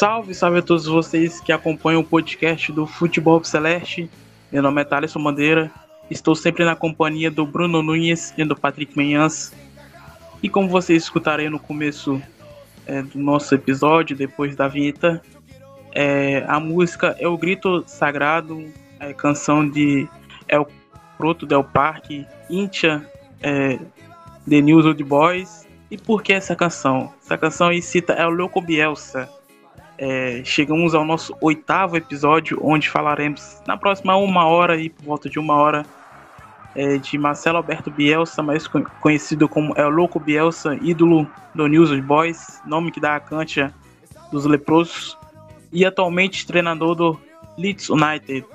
Salve, salve a todos vocês que acompanham o podcast do Futebol Celeste. Meu nome é Thaleson Bandeira. Estou sempre na companhia do Bruno Nunes e do Patrick Menhans. E como vocês escutarem no começo é, do nosso episódio, depois da vinheta, é, a música é o Grito Sagrado, é, canção de El Proto Del Parque, Intia, é, The News Old Boys. E por que essa canção? Essa canção aí cita El Louco Bielsa, é, chegamos ao nosso oitavo episódio, onde falaremos na próxima uma hora e por volta de uma hora é, de Marcelo Alberto Bielsa, mais conhecido como El Louco Bielsa, ídolo do News Boys, nome que dá a cancha dos leprosos, e atualmente treinador do Leeds United.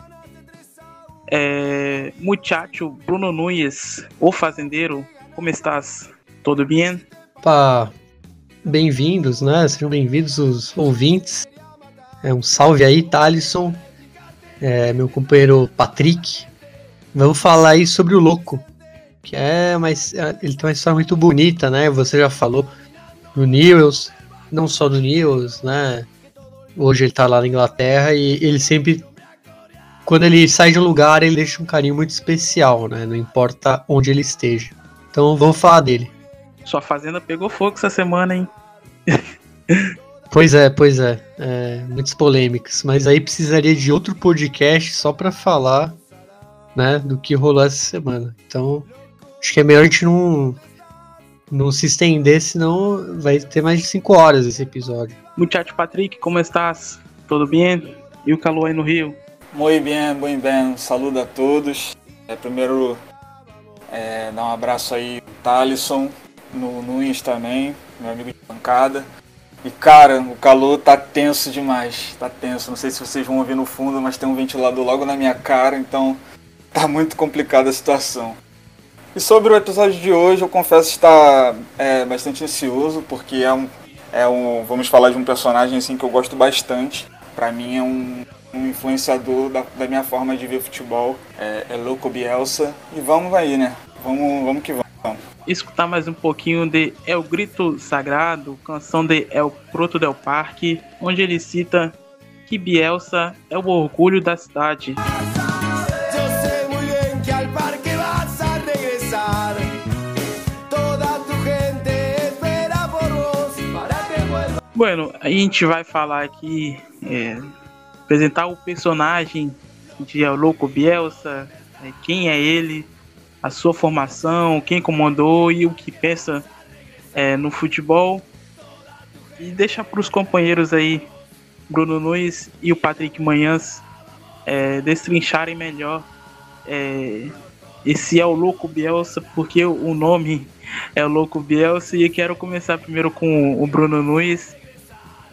É, muchacho Bruno Nunes, o fazendeiro, como estás? Tudo bem? Pá, bem-vindos, né? Sejam bem-vindos os ouvintes. É, um salve aí, Thalisson, é, meu companheiro Patrick. Vamos falar aí sobre o Louco, que é, mas é, ele tem uma história muito bonita, né? Você já falou do Newells, não só do Newells, né? Hoje ele tá lá na Inglaterra e ele sempre, quando ele sai de um lugar, ele deixa um carinho muito especial, né? Não importa onde ele esteja. Então vamos falar dele. Sua fazenda pegou fogo essa semana, hein? pois é, pois é, é. Muitas polêmicas. Mas aí precisaria de outro podcast só para falar, né, do que rolou essa semana. Então, acho que é melhor a gente não, não se estender, senão vai ter mais de 5 horas esse episódio. Muchacho Patrick, como estás? Tudo bem? E o calor aí no Rio? Muito bem, muito bem. Saludo a todos. É, primeiro, é, dar um abraço aí, Thalisson, no, Insta também, meu amigo de bancada. E cara, o calor tá tenso demais, tá tenso. Não sei se vocês vão ouvir no fundo, mas tem um ventilador logo na minha cara, então tá muito complicada a situação. E sobre o episódio de hoje, eu confesso estar é, bastante ansioso, porque é um, é um. Vamos falar de um personagem assim que eu gosto bastante. Para mim é um, um influenciador da, da, minha forma de ver futebol. É, é Louco Bielsa. E vamos aí, né? Vamos, vamos que vamos escutar mais um pouquinho de El Grito Sagrado, canção de El Proto del Parque, onde ele cita que Bielsa é o orgulho da cidade. Bueno, a gente vai falar aqui, é, apresentar o personagem de Louco Bielsa, é, quem é ele, a sua formação, quem comandou e o que pensa é, no futebol. E deixar para os companheiros aí, Bruno Nunes e o Patrick Manhãs, é, destrincharem melhor é, esse é o Louco Bielsa, porque o nome é o Louco Bielsa. E quero começar primeiro com o Bruno Nunes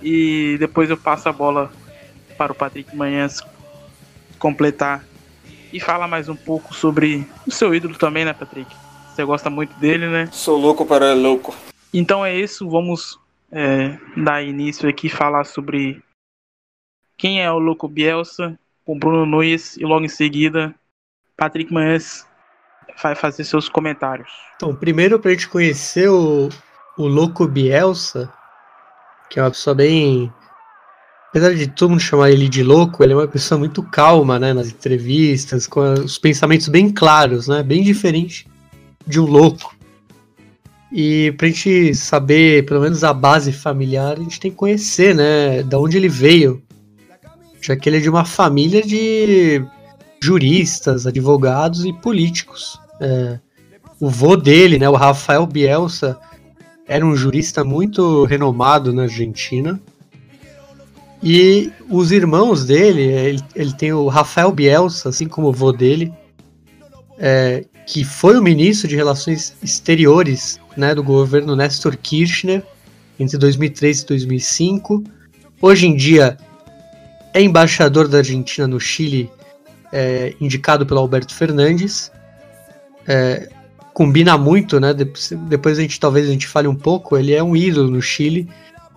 e depois eu passo a bola para o Patrick Manhãs completar e fala mais um pouco sobre o seu ídolo também, né, Patrick? Você gosta muito dele, né? Sou louco para louco. Então é isso, vamos é, dar início aqui falar sobre quem é o Louco Bielsa, com Bruno Nunes e logo em seguida Patrick Manhães vai fazer seus comentários. Então, primeiro para a gente conhecer o, o Louco Bielsa, que é uma pessoa bem apesar de todo mundo chamar ele de louco, ele é uma pessoa muito calma, né, nas entrevistas, com os pensamentos bem claros, né, bem diferente de um louco. E pra gente saber, pelo menos a base familiar, a gente tem que conhecer, né, da onde ele veio, já que ele é de uma família de juristas, advogados e políticos. É, o vô dele, né, o Rafael Bielsa, era um jurista muito renomado na Argentina. E os irmãos dele, ele, ele tem o Rafael Bielsa, assim como o vô dele, é, que foi o ministro de Relações Exteriores né, do governo Néstor Kirchner entre 2003 e 2005. Hoje em dia é embaixador da Argentina no Chile, é, indicado pelo Alberto Fernandes. É, combina muito, né? Depois a gente talvez a gente fale um pouco. Ele é um ídolo no Chile,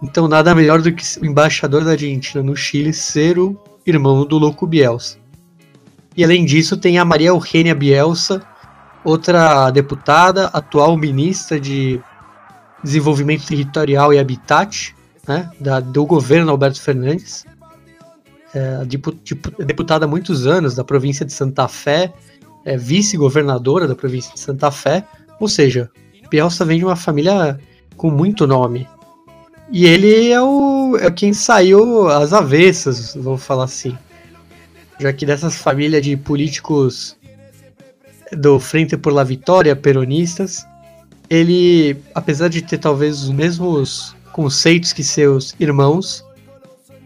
então nada melhor do que o embaixador da Argentina no Chile ser o irmão do louco Bielsa. E além disso tem a Maria Eugênia Bielsa, outra deputada, atual ministra de Desenvolvimento Territorial e Habitat, né, da, do governo Alberto Fernandes, é, deputada há muitos anos da província de Santa Fé, é, vice-governadora da província de Santa Fé, ou seja, Bielsa vem de uma família com muito nome. E ele é o é quem saiu às avessas, vamos falar assim. Já que dessas famílias de políticos do Frente por la Vitória, peronistas, ele, apesar de ter talvez os mesmos conceitos que seus irmãos,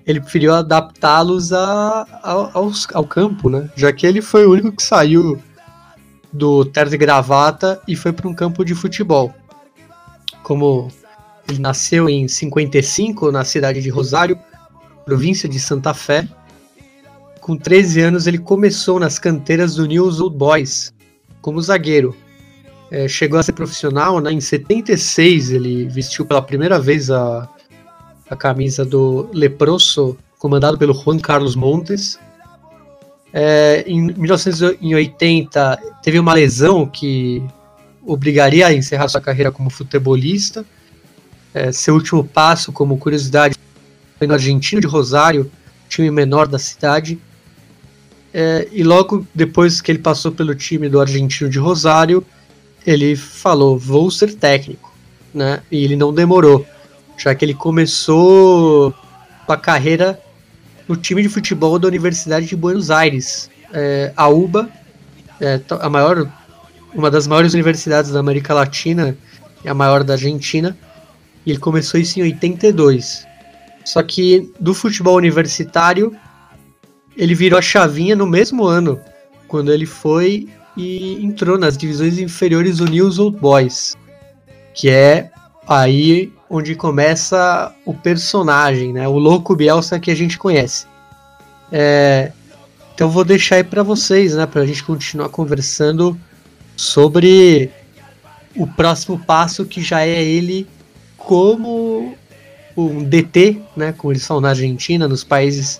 ele preferiu adaptá-los ao, ao campo, né? Já que ele foi o único que saiu do terno e gravata e foi para um campo de futebol. Como ele nasceu em 55 na cidade de Rosário, província de Santa Fé. Com 13 anos ele começou nas canteiras do News Old Boys como zagueiro. É, chegou a ser profissional, né? Em 76 ele vestiu pela primeira vez a, a camisa do Leproso, comandado pelo Juan Carlos Montes. É, em 1980 teve uma lesão que obrigaria a encerrar sua carreira como futebolista. É, seu último passo, como curiosidade, foi no Argentino de Rosário, time menor da cidade. É, e logo depois que ele passou pelo time do Argentino de Rosário, ele falou: Vou ser técnico. Né? E ele não demorou, já que ele começou a carreira no time de futebol da Universidade de Buenos Aires, é, a UBA, é, a maior, uma das maiores universidades da América Latina e a maior da Argentina. E ele começou isso em 82. Só que do futebol universitário, ele virou a chavinha no mesmo ano, quando ele foi e entrou nas divisões inferiores do News Old Boys, que é aí onde começa o personagem, né? O louco Bielsa que a gente conhece. É, então vou deixar aí para vocês, né? Para a gente continuar conversando sobre o próximo passo que já é ele como um DT, né? Como eles falam na Argentina, nos países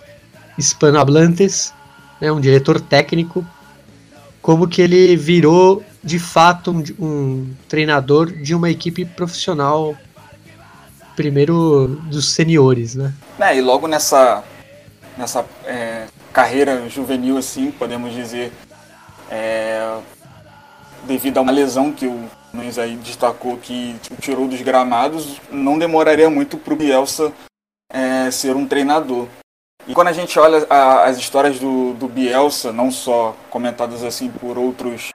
hispanohablantes, né? Um diretor técnico. Como que ele virou de fato um, um treinador de uma equipe profissional primeiro dos seniores, né? É, e logo nessa, nessa é, carreira juvenil, assim, podemos dizer, é, devido a uma lesão que o Nunes aí destacou que tirou dos gramados, não demoraria muito para o Bielsa é, ser um treinador. E quando a gente olha a, as histórias do, do Bielsa, não só comentadas assim por outros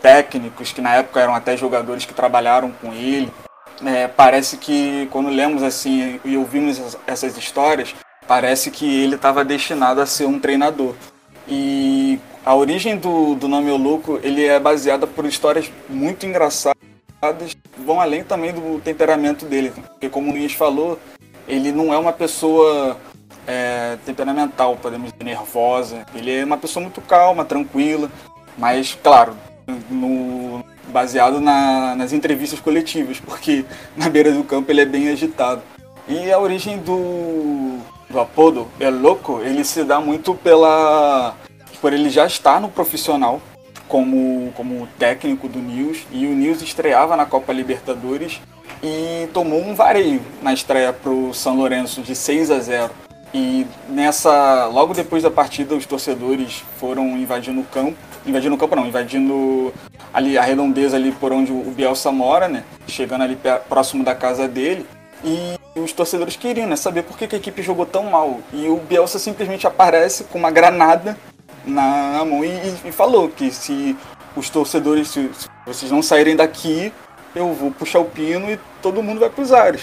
técnicos que na época eram até jogadores que trabalharam com ele, é, parece que quando lemos assim e ouvimos essas histórias, parece que ele estava destinado a ser um treinador. E a origem do, do nome Louco, ele é baseada por histórias muito engraçadas, vão além também do temperamento dele. Porque como o Luiz falou, ele não é uma pessoa é, temperamental, podemos dizer, nervosa. Ele é uma pessoa muito calma, tranquila, mas, claro, no, baseado na, nas entrevistas coletivas, porque na beira do campo ele é bem agitado. E a origem do, do apodo é louco, ele se dá muito pela por ele já estar no profissional como, como técnico do News e o News estreava na Copa Libertadores e tomou um vareio na estreia para o São Lourenço de 6 a 0. E nessa, logo depois da partida, os torcedores foram invadindo o campo, invadindo o campo não, invadindo ali a redondeza ali por onde o Bielsa mora, né? Chegando ali próximo da casa dele. E os torcedores queriam, né? Saber por que, a equipe jogou tão mal. E o Bielsa simplesmente aparece com uma granada na mão e, e falou que se os torcedores, se, se, vocês não saírem daqui, eu vou puxar o pino e todo mundo vai pros ares.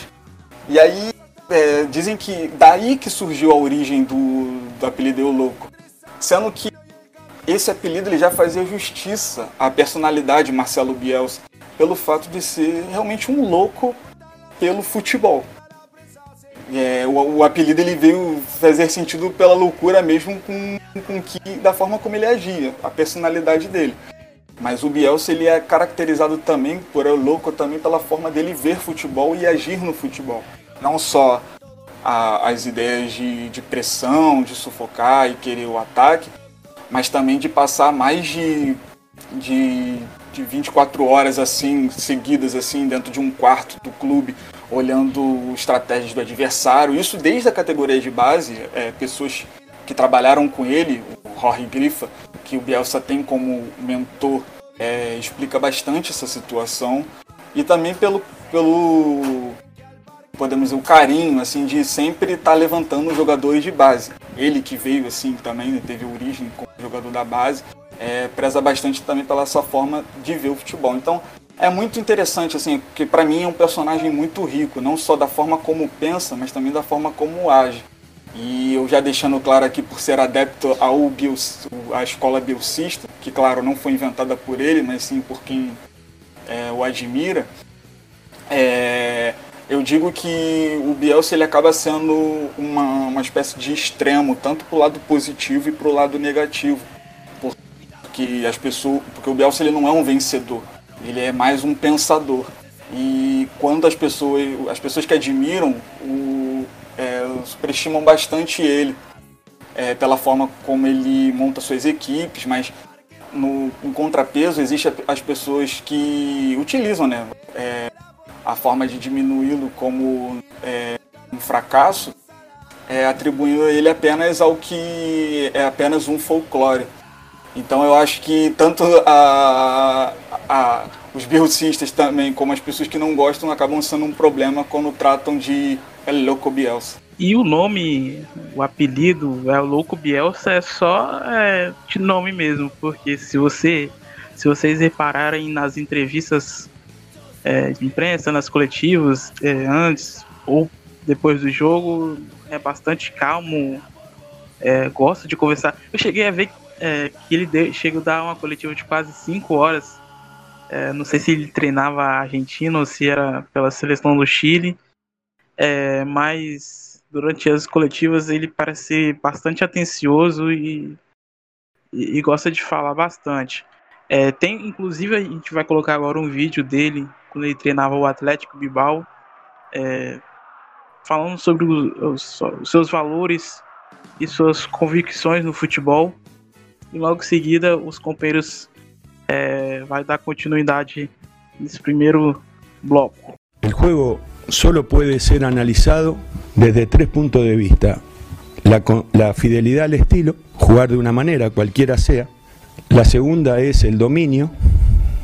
E aí é, dizem que daí que surgiu a origem do, do apelido Eu Louco. Sendo que esse apelido ele já fazia justiça à personalidade Marcelo Bielsa, pelo fato de ser realmente um louco pelo futebol. É, o, o, apelido ele veio fazer sentido pela loucura mesmo com, com que da forma como ele agia, a personalidade dele. Mas o Bielsa ele é caracterizado também por o louco também pela forma dele ver futebol e agir no futebol. Não só a, as ideias de, de pressão, de sufocar e querer o ataque, mas também de passar mais de, de, de 24 horas assim seguidas assim dentro de um quarto do clube olhando estratégias do adversário. Isso desde a categoria de base, é, pessoas que trabalharam com ele, o Jorge Grifa, que o Bielsa tem como mentor, é, explica bastante essa situação. E também pelo, pelo podemos dizer, o carinho assim de sempre estar tá levantando os jogadores de base. Ele que veio assim também, teve origem como jogador da base, é, preza bastante também pela sua forma de ver o futebol. Então é muito interessante assim, porque para mim é um personagem muito rico, não só da forma como pensa, mas também da forma como age. E eu já deixando claro aqui por ser adepto ao bio, à escola biocista, que claro não foi inventada por ele, mas sim por quem é, o admira. É, eu digo que o Bielsa ele acaba sendo uma, uma espécie de extremo, tanto para o lado positivo e para o lado negativo. Porque, as pessoas, porque o Bielsa ele não é um vencedor, ele é mais um pensador. E quando as pessoas, as pessoas que admiram, o, é, superestimam bastante ele é, pela forma como ele monta suas equipes, mas no, em contrapeso existe as pessoas que utilizam né, é, a forma de diminuí-lo como é, um fracasso, é, atribuindo ele apenas ao que é apenas um folclore. Então eu acho que tanto a, a, os bielcistas também, como as pessoas que não gostam, acabam sendo um problema quando tratam de El Loco Bielsa. E o nome, o apelido El Louco Bielsa é só é, de nome mesmo, porque se você se vocês repararem nas entrevistas é, de imprensa, nas coletivas, é, antes ou depois do jogo, é bastante calmo, é, gosta de conversar. Eu cheguei a ver é, que ele chegou a dar uma coletiva de quase 5 horas. É, não sei se ele treinava a Argentina ou se era pela seleção do Chile, é, mas durante as coletivas ele parece ser bastante atencioso e, e, e gosta de falar bastante. É, tem, inclusive, a gente vai colocar agora um vídeo dele quando ele treinava o Atlético Bilbao, é, falando sobre os, os, seus valores e suas convicções no futebol. E logo em seguida, os companheiros é, vai dar continuidade nesse primeiro bloco. O jogo solo pode ser analisado desde três pontos de vista. La, la fidelidad al estilo, jugar de una manera, cualquiera sea. La segunda es el dominio,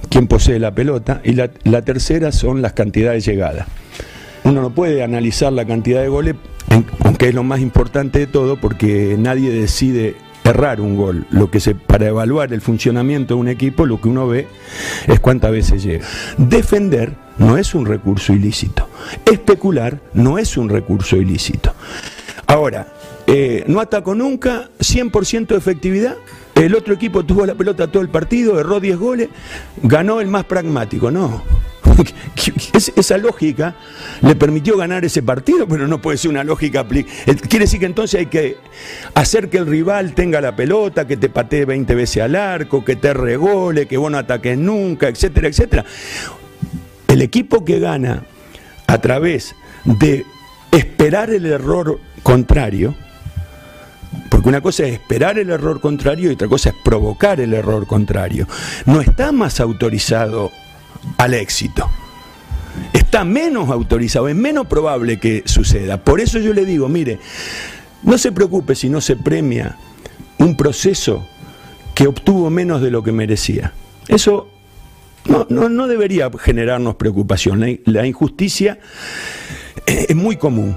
quién posee la pelota, y la, tercera son las cantidades de llegadas. Uno no puede analizar la cantidad de goles, aunque es lo más importante de todo, porque nadie decide errar un gol. Lo que se, para evaluar el funcionamiento de un equipo, lo que uno ve es cuántas veces llega. Defender no es un recurso ilícito. Especular no es un recurso ilícito. Ahora, eh, no ataco nunca, 100% de efectividad, el otro equipo tuvo la pelota todo el partido, erró 10 goles, ganó el más pragmático. No. Esa lógica le permitió ganar ese partido, pero no puede ser una lógica. Eh, quiere decir que entonces hay que hacer que el rival tenga la pelota, que te patee 20 veces al arco, que te regole, que vos no ataques nunca, etcétera, etcétera. El equipo que gana a través de esperar el error contrario, porque una cosa es esperar el error contrario y otra cosa es provocar el error contrario. No está más autorizado al éxito. Está menos autorizado, es menos probable que suceda. Por eso yo le digo, mire, no se preocupe si no se premia un proceso que obtuvo menos de lo que merecía. Eso no, debería generarnos preocupación. la injusticia es muy común.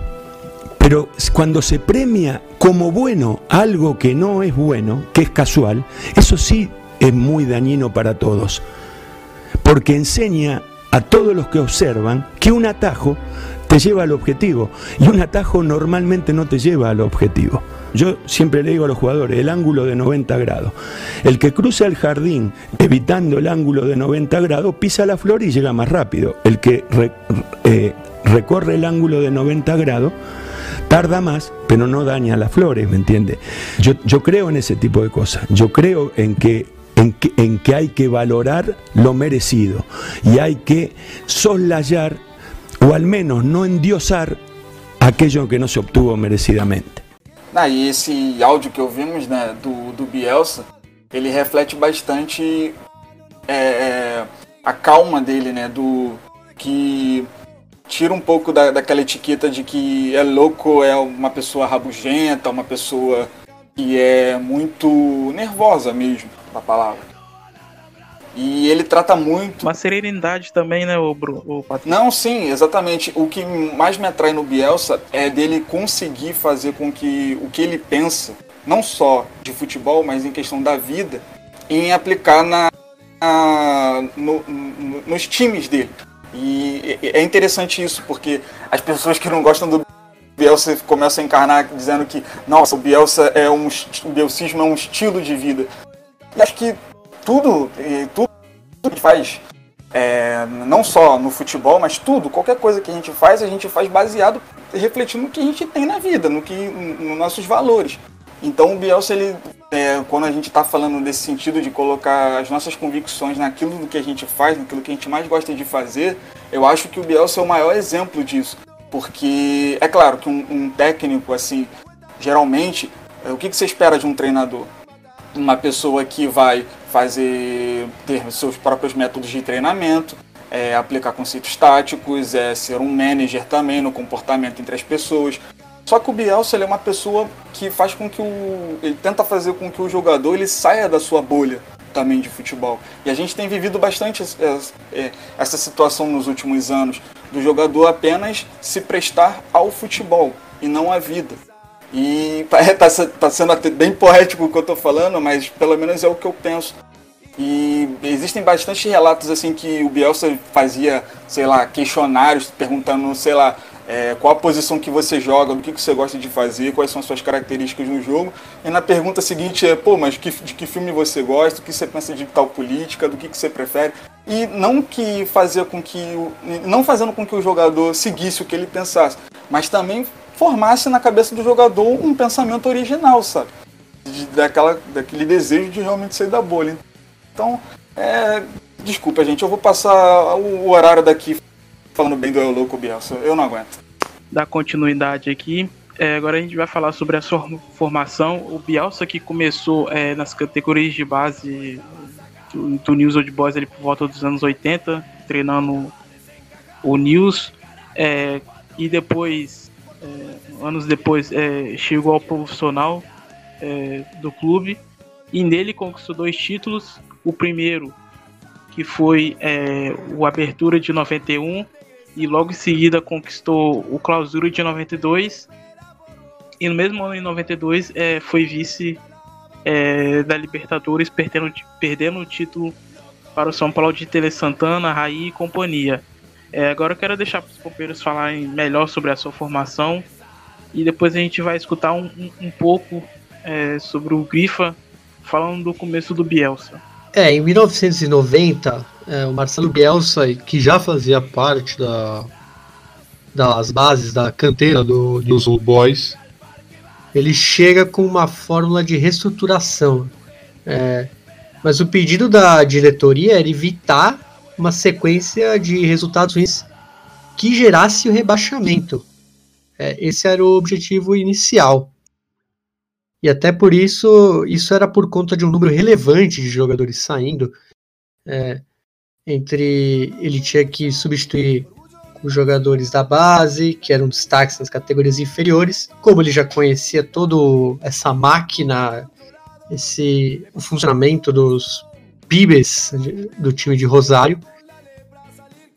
Pero cuando se premia como bueno algo que no es bueno, que es casual, eso sí es muy dañino para todos. Porque enseña a todos los que observan que un atajo te lleva al objetivo y un atajo normalmente no te lleva al objetivo. Yo siempre le digo a los jugadores, el ángulo de 90 grados. El que cruza el jardín evitando el ángulo de 90 grados pisa la flor y llega más rápido. El que eh, recorre el ángulo de 90 grados tarda más, pero no daña las flores, ¿me entiende? Yo, yo creo en ese tipo de cosas. Yo creo en que en que, en que, hay que valorar lo merecido y hay que soslayar o al menos no endiosar aquello que no se obtuvo merecidamente. Ah, e esse áudio que ouvimos né, do, do Bielsa, ele reflete bastante é, é, a calma dele, né? Do que tira um pouco da, daquela etiqueta de que é louco, é uma pessoa rabugenta, uma pessoa que é muito nervosa mesmo, a palavra. E ele trata muito. Uma serenidade também, né, o, o Patrick? Não, sim, exatamente. O que mais me atrai no Bielsa é dele conseguir fazer com que o que ele pensa, não só de futebol, mas em questão da vida, em aplicar na, na no, no, nos times dele. E é interessante isso, porque as pessoas que não gostam do Bielsa começam a encarnar dizendo que, nossa, o Bielsa é um, o bielsismo é um estilo de vida. E acho que tudo, tudo que a gente faz, é, não só no futebol, mas tudo, qualquer coisa que a gente faz, a gente faz baseado, refletindo no que a gente tem na vida, no que, nos nossos valores. Então o Bielsa, ele, é, quando a gente está falando desse sentido de colocar as nossas convicções naquilo que a gente faz, naquilo que a gente mais gosta de fazer, eu acho que o Bielsa é o maior exemplo disso. Porque é claro que um, um técnico, assim, geralmente, é, o que, que você espera de um treinador? Uma pessoa que vai fazer ter seus próprios métodos de treinamento, é, aplicar conceitos táticos, é, ser um manager também no comportamento entre as pessoas. Só que o Bielsa ele é uma pessoa que faz com que o ele tenta fazer com que o jogador ele saia da sua bolha também de futebol. E a gente tem vivido bastante é, essa situação nos últimos anos do jogador apenas se prestar ao futebol e não à vida. E tá, tá sendo até bem poético o que eu tô falando, mas pelo menos é o que eu penso. E existem bastante relatos assim que o Bielsa fazia, sei lá, questionários perguntando, sei lá, é, qual a posição que você joga, do que, que você gosta de fazer, quais são as suas características no jogo. E na pergunta seguinte é, pô, mas que, de que filme você gosta, o que você pensa de tal política, do que, que você prefere. E não que fazer com que. Não fazendo com que o jogador seguisse o que ele pensasse, mas também formasse na cabeça do jogador um pensamento original, sabe? De, daquela, daquele desejo de realmente sair da bolha. Então, é, desculpa, gente, eu vou passar o horário daqui falando bem do Eu Louco Bielsa. Eu não aguento. Da continuidade aqui. É, agora a gente vai falar sobre a sua formação. O Bielsa que começou é, nas categorias de base do, do News Old Boys por volta dos anos 80, treinando o News. É, e depois é, anos depois é, chegou ao profissional é, do clube e nele conquistou dois títulos. O primeiro, que foi é, o Abertura de 91, e logo em seguida conquistou o Clausura de 92. E no mesmo ano, em 92, é, foi vice é, da Libertadores, perdendo, perdendo o título para o São Paulo de Tele Santana, Raí e companhia. É, agora eu quero deixar os companheiros falarem melhor sobre a sua formação e depois a gente vai escutar um, um, um pouco é, sobre o Grifa falando do começo do Bielsa. É, em 1990, é, o Marcelo Bielsa, que já fazia parte da, das bases da canteira do News Old Boys, ele chega com uma fórmula de reestruturação. É, mas o pedido da diretoria era evitar uma sequência de resultados ruins que gerasse o rebaixamento. É, esse era o objetivo inicial. E até por isso, isso era por conta de um número relevante de jogadores saindo. É, entre ele tinha que substituir os jogadores da base, que eram destaques nas categorias inferiores. Como ele já conhecia toda essa máquina, esse o funcionamento dos Pibes do time de Rosário,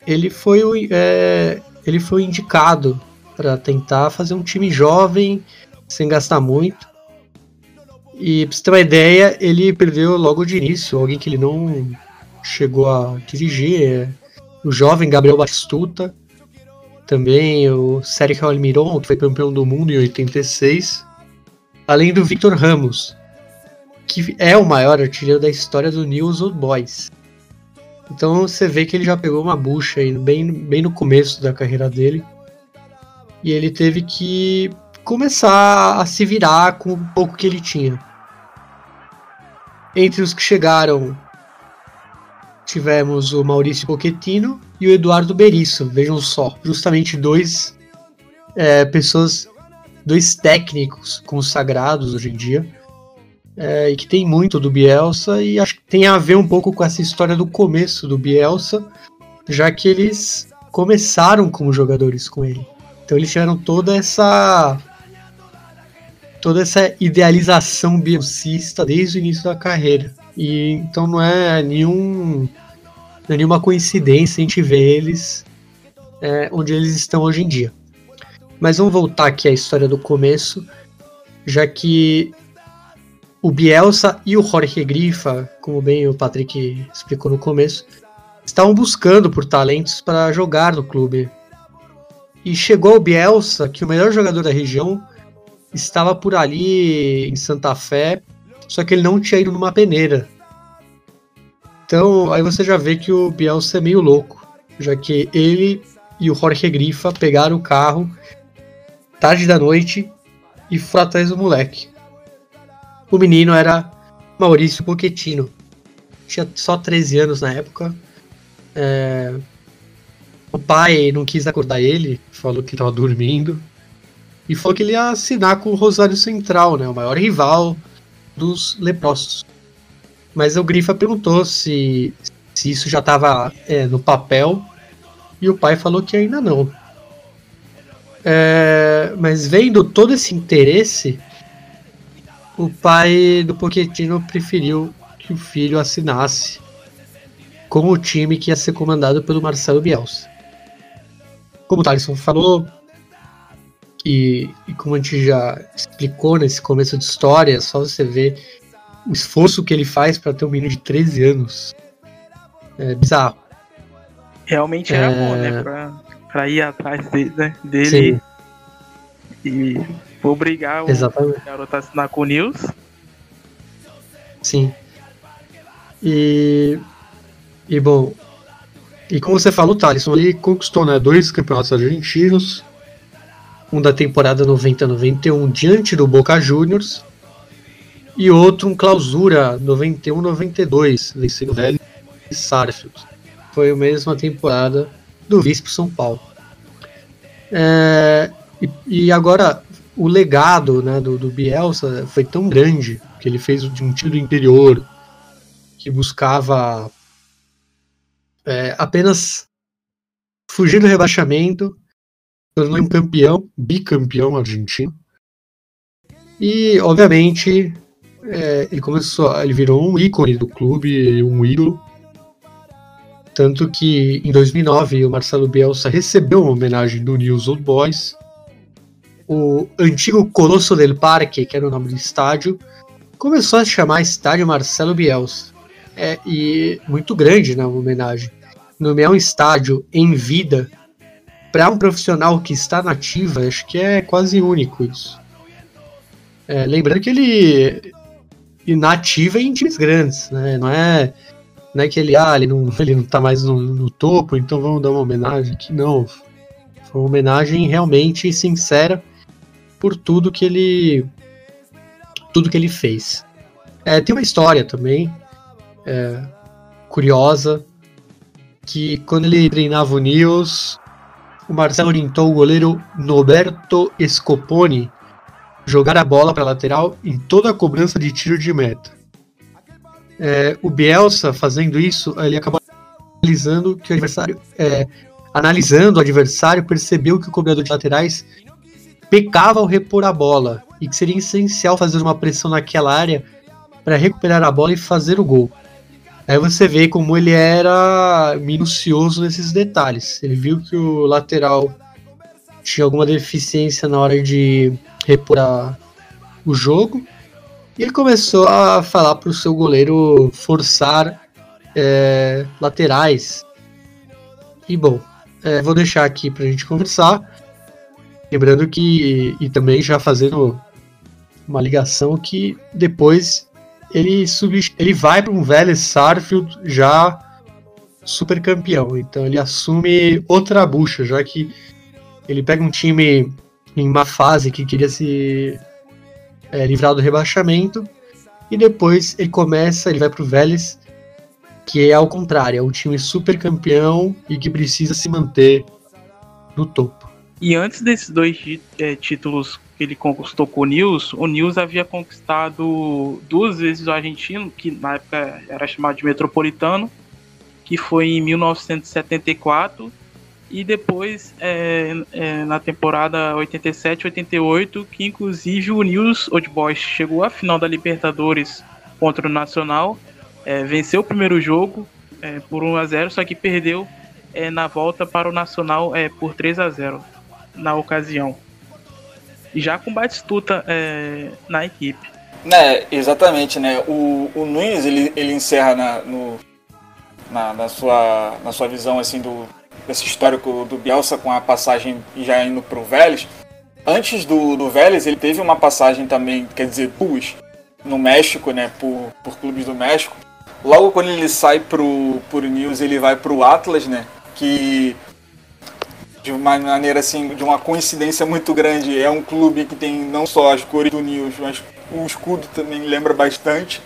ele foi, é, ele foi indicado para tentar fazer um time jovem, sem gastar muito. E pra você ter uma ideia, ele perdeu logo de início alguém que ele não chegou a dirigir, é o jovem Gabriel Batistuta, também o Sérgio Almiron, que foi campeão do mundo em 86, além do Victor Ramos, que é o maior artilheiro da história do News Old Boys. Então você vê que ele já pegou uma bucha aí bem, bem no começo da carreira dele. E ele teve que começar a se virar com o pouco que ele tinha. Entre os que chegaram, tivemos o Maurício Pochettino e o Eduardo Berisso. Vejam só, justamente dois é, pessoas, dois técnicos consagrados hoje em dia. É, e que tem muito do Bielsa e acho que tem a ver um pouco com essa história do começo do Bielsa, já que eles começaram como jogadores com ele. Então eles tiveram toda essa toda essa idealização bielcista desde o início da carreira. E então não é nenhum não é nenhuma coincidência a gente ver eles é, onde eles estão hoje em dia. Mas vamos voltar aqui à história do começo, já que o Bielsa e o Jorge Grifa, como bem o Patrick explicou no começo, estavam buscando por talentos para jogar no clube. E chegou o Bielsa, que o melhor jogador da região estava por ali em Santa Fé, só que ele não tinha ido numa peneira. Então, aí você já vê que o Bielsa é meio louco, já que ele e o Jorge Grifa pegaram o carro tarde da noite e foram atrás do moleque. O menino era Maurício Pochettino. Tinha só 13 anos na época. É... O pai não quis acordar ele, falou que estava dormindo e falou que ele ia assinar com o Rosário Central, né, o maior rival dos leprosos. Mas o Grifa perguntou se, se isso já estava é, no papel e o pai falou que ainda não. É, mas vendo todo esse interesse, o pai do Pochettino preferiu que o filho assinasse com o time que ia ser comandado pelo Marcelo Bielsa. Como o Thaleson falou, e, e, como a gente já explicou nesse começo de história, é só você ver o esforço que ele faz para ter um menino de 13 anos. É bizarro. Realmente era é... bom, né? Pra, pra ir atrás dele, né? dele Sim. e obrigar o Exatamente. garoto a assinar com o News. Sim. E. E bom. E como você falou, Thaleson, ele conquistou né, dois campeonatos argentinos, um da temporada 90-91 diante do Boca Juniors e outro um clausura 91-92 vencendo o Velho Sarfield. Foi a mesma temporada do Vispo São Paulo. É, e, e, agora o legado né, do, do, Bielsa foi tão grande que ele fez de um time interior que buscava é, apenas fugir do rebaixamento tornou um campeão, bicampeão argentino. E, obviamente, é, ele começou, ele virou um ícone do clube, um ídolo. Tanto que em 2009 o Marcelo Bielsa recebeu uma homenagem do News Old Boys. O antigo Colosso del Parque, que era o nome do estádio, começou a chamar Estádio Marcelo Bielsa. É, e muito grande né, homenagem. Nomear um estádio em vida para um profissional que está nativa, acho que é quase único isso. É, lembrando que ele inativa em times grandes, né? Não é, não é que ele, ah, ele não, ele não tá mais no, no topo, então vamos dar uma homenagem aqui. Não. Foi uma homenagem realmente sincera por tudo que ele tudo que ele fez. É, tem uma história também é, curiosa que quando ele treinava o Nils, o Marcelo orientou o goleiro Noberto Scoponi jogar a bola para a lateral em toda a cobrança de tiro de meta. É, o Bielsa fazendo isso, ele acabou analisando que o adversário, é, analisando o adversário, percebeu que o cobrador de laterais pecava ao repor a bola e que seria essencial fazer uma pressão naquela área para recuperar a bola e fazer o gol. Aí você vê como ele era minucioso nesses detalhes. Ele viu que o lateral tinha alguma deficiência na hora de repor a, o jogo. E ele começou a falar para o seu goleiro forçar é, laterais. E bom, é, vou deixar aqui para a gente conversar. Lembrando que, e também já fazendo uma ligação que depois ele, sub, ele vai para um velho Sarfield já super campeão. Então ele assume outra bucha, já que ele pega um time em uma fase que queria se é, livrar do rebaixamento e depois ele começa, ele vai para o Vélez, que é ao contrário, é um time super campeão e que precisa se manter no topo. E antes desses dois é, títulos que ele conquistou com o Nils, o Nils havia conquistado duas vezes o argentino, que na época era chamado de Metropolitano, que foi em 1974, e depois é, é, na temporada 87-88, que inclusive o Nils Old Boys chegou à final da Libertadores contra o Nacional, é, venceu o primeiro jogo é, por 1 a 0 só que perdeu é, na volta para o Nacional é, por 3 a 0 na ocasião. Já com Batistuta é, na equipe. É, exatamente, né? O, o Nunes ele, ele encerra na, no, na, na, sua, na sua visão assim do desse histórico do Bielsa com a passagem já indo pro Vélez. Antes do, do Vélez, ele teve uma passagem também, quer dizer, PUS, no México, né? Por, por clubes do México. Logo quando ele sai pro, pro News, ele vai pro Atlas, né? Que de uma maneira assim, de uma coincidência muito grande. É um clube que tem não só as cores do News, mas o escudo também lembra bastante.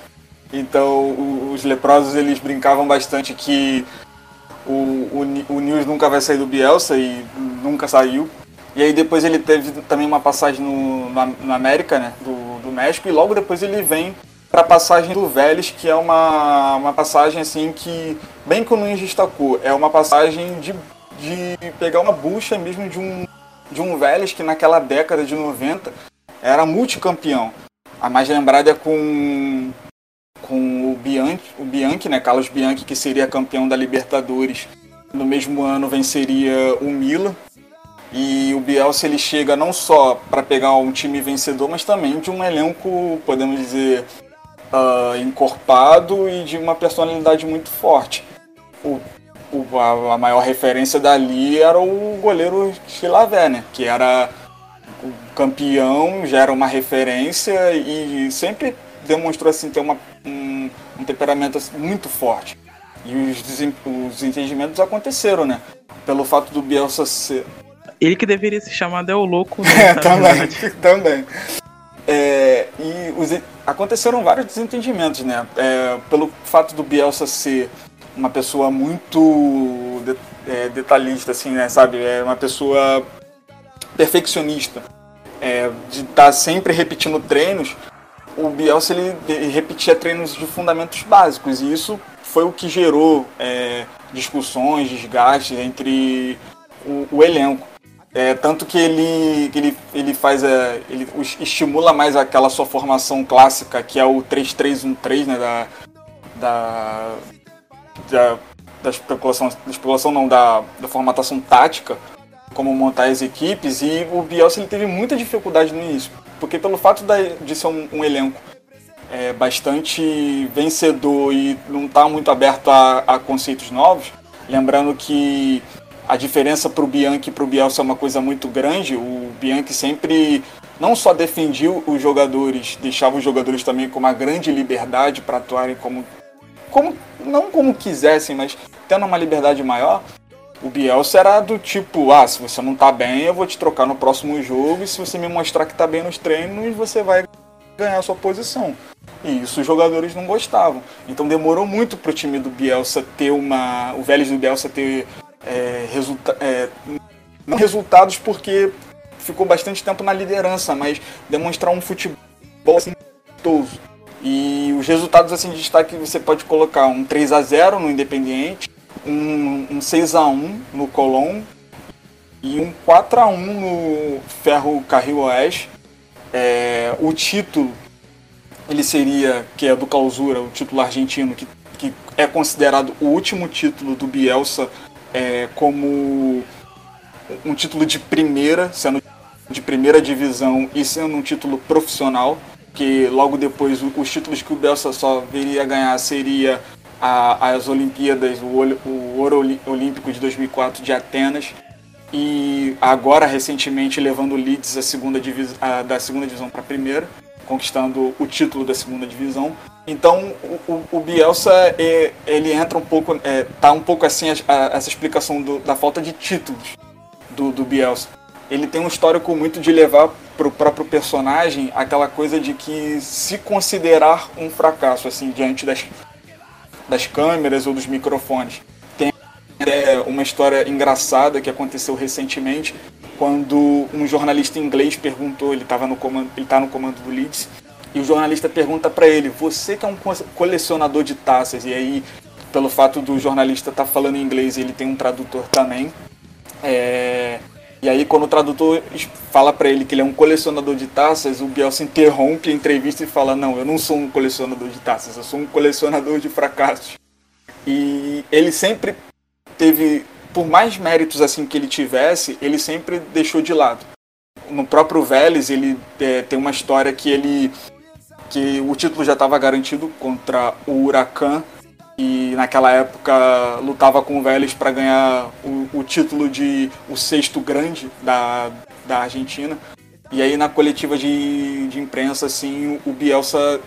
Então os leprosos eles brincavam bastante que o, o, o News nunca vai sair do Bielsa e nunca saiu. E aí depois ele teve também uma passagem no, na, América, né, do, do México, e logo depois ele vem para a passagem do Vélez, que é uma, uma passagem assim que, bem que o Nunes destacou, é uma passagem de de pegar uma bucha mesmo de um, de um Vélez que naquela década de 90 era multicampeão. A mais lembrada é com, com o Bianchi, o Bianchi, né, Carlos Bianchi, que seria campeão da Libertadores. No mesmo ano venceria o Milan. E o Bielsa ele chega não só para pegar um time vencedor, mas também de um elenco, podemos dizer, uh, encorpado e de uma personalidade muito forte. O o, a, a, maior referência dali era o goleiro Chilavé, né? Que era o campeão, já era uma referência e sempre demonstrou assim ter uma, um, um temperamento assim, muito forte. E os, os entendimentos aconteceram, né? Pelo fato do Bielsa ser. Ele que deveria se chamar Del Louco, né? É, também, também. É, e os, aconteceram vários desentendimentos, né? É, pelo fato do Bielsa ser uma pessoa muito de, é, detalhista, assim, né, sabe? É uma pessoa perfeccionista. É, de estar tá sempre repetindo treinos, o Bielsa ele repetia treinos de fundamentos básicos e isso foi o que gerou é, discussões, desgastes entre o, o elenco. É, tanto que ele, ele, ele faz é, ele estimula mais aquela sua formação clássica que é o 3-3-1-3 né, da, da, da, da especulação, da especulação não, da, da formatação tática, como montar as equipes, e o Bielsa ele teve muita dificuldade no início, porque pelo fato de ser um, um elenco é, bastante vencedor e não estar tá muito aberto a, a, conceitos novos, lembrando que a diferença para o Bianchi e para o Bielsa é uma coisa muito grande, o Bianchi sempre não só defendia os jogadores, deixava os jogadores também com uma grande liberdade para atuarem como como não como quisessem, mas tendo uma liberdade maior, o Bielsa era do tipo, ah, se você não tá bem, eu vou te trocar no próximo jogo, e se você me mostrar que tá bem nos treinos, você vai ganhar a sua posição. E isso os jogadores não gostavam. Então demorou muito pro time do Bielsa ter uma. O Vélez do Bielsa ter é, resulta é, não resultados porque ficou bastante tempo na liderança, mas demonstrar um futebol assim. E os resultados assim de destaque você pode colocar um 3 a 0 no Independiente, um, um 6 a 1 no Colón e um 4 a 1 no Ferro Carril Oeste. É, o título ele seria, que é do Clausura, o título argentino, que, que é considerado o último título do Bielsa é, como um título de primeira, sendo de primeira divisão e sendo um título profissional, que logo depois os títulos que o Bielsa só viria a ganhar seria a, as Olimpíadas, o, o Ouro Olímpico de 2004 de Atenas e agora recentemente levando o Leeds segunda a, da segunda divisão para a primeira, conquistando o título da segunda divisão. Então o, o Bielsa é, ele entra um pouco, é, tá um pouco assim a, a, essa explicação do, da falta de títulos do, do Bielsa. Ele tem um histórico muito de levar para o próprio personagem aquela coisa de que se considerar um fracasso assim diante das das câmeras ou dos microfones. Tem é, uma história engraçada que aconteceu recentemente, quando um jornalista inglês perguntou, ele estava no comando, ele tá no comando do Leeds, e o jornalista pergunta para ele: "Você que é um colecionador de taças?" E aí, pelo fato do jornalista estar tá falando inglês, ele tem um tradutor também. É... E aí, quando o tradutor fala para ele que ele é um colecionador de taças, o Bielsa interrompe a entrevista e fala: Não, eu não sou um colecionador de taças, eu sou um colecionador de fracassos. E ele sempre teve, por mais méritos assim que ele tivesse, ele sempre deixou de lado. No próprio Vélez, ele é, tem uma história que ele que o título já estava garantido contra o Huracan e naquela época lutava com o Vélez para ganhar o, o, título de o sexto grande da, da Argentina. E aí na coletiva de, de imprensa, assim, o Bielsa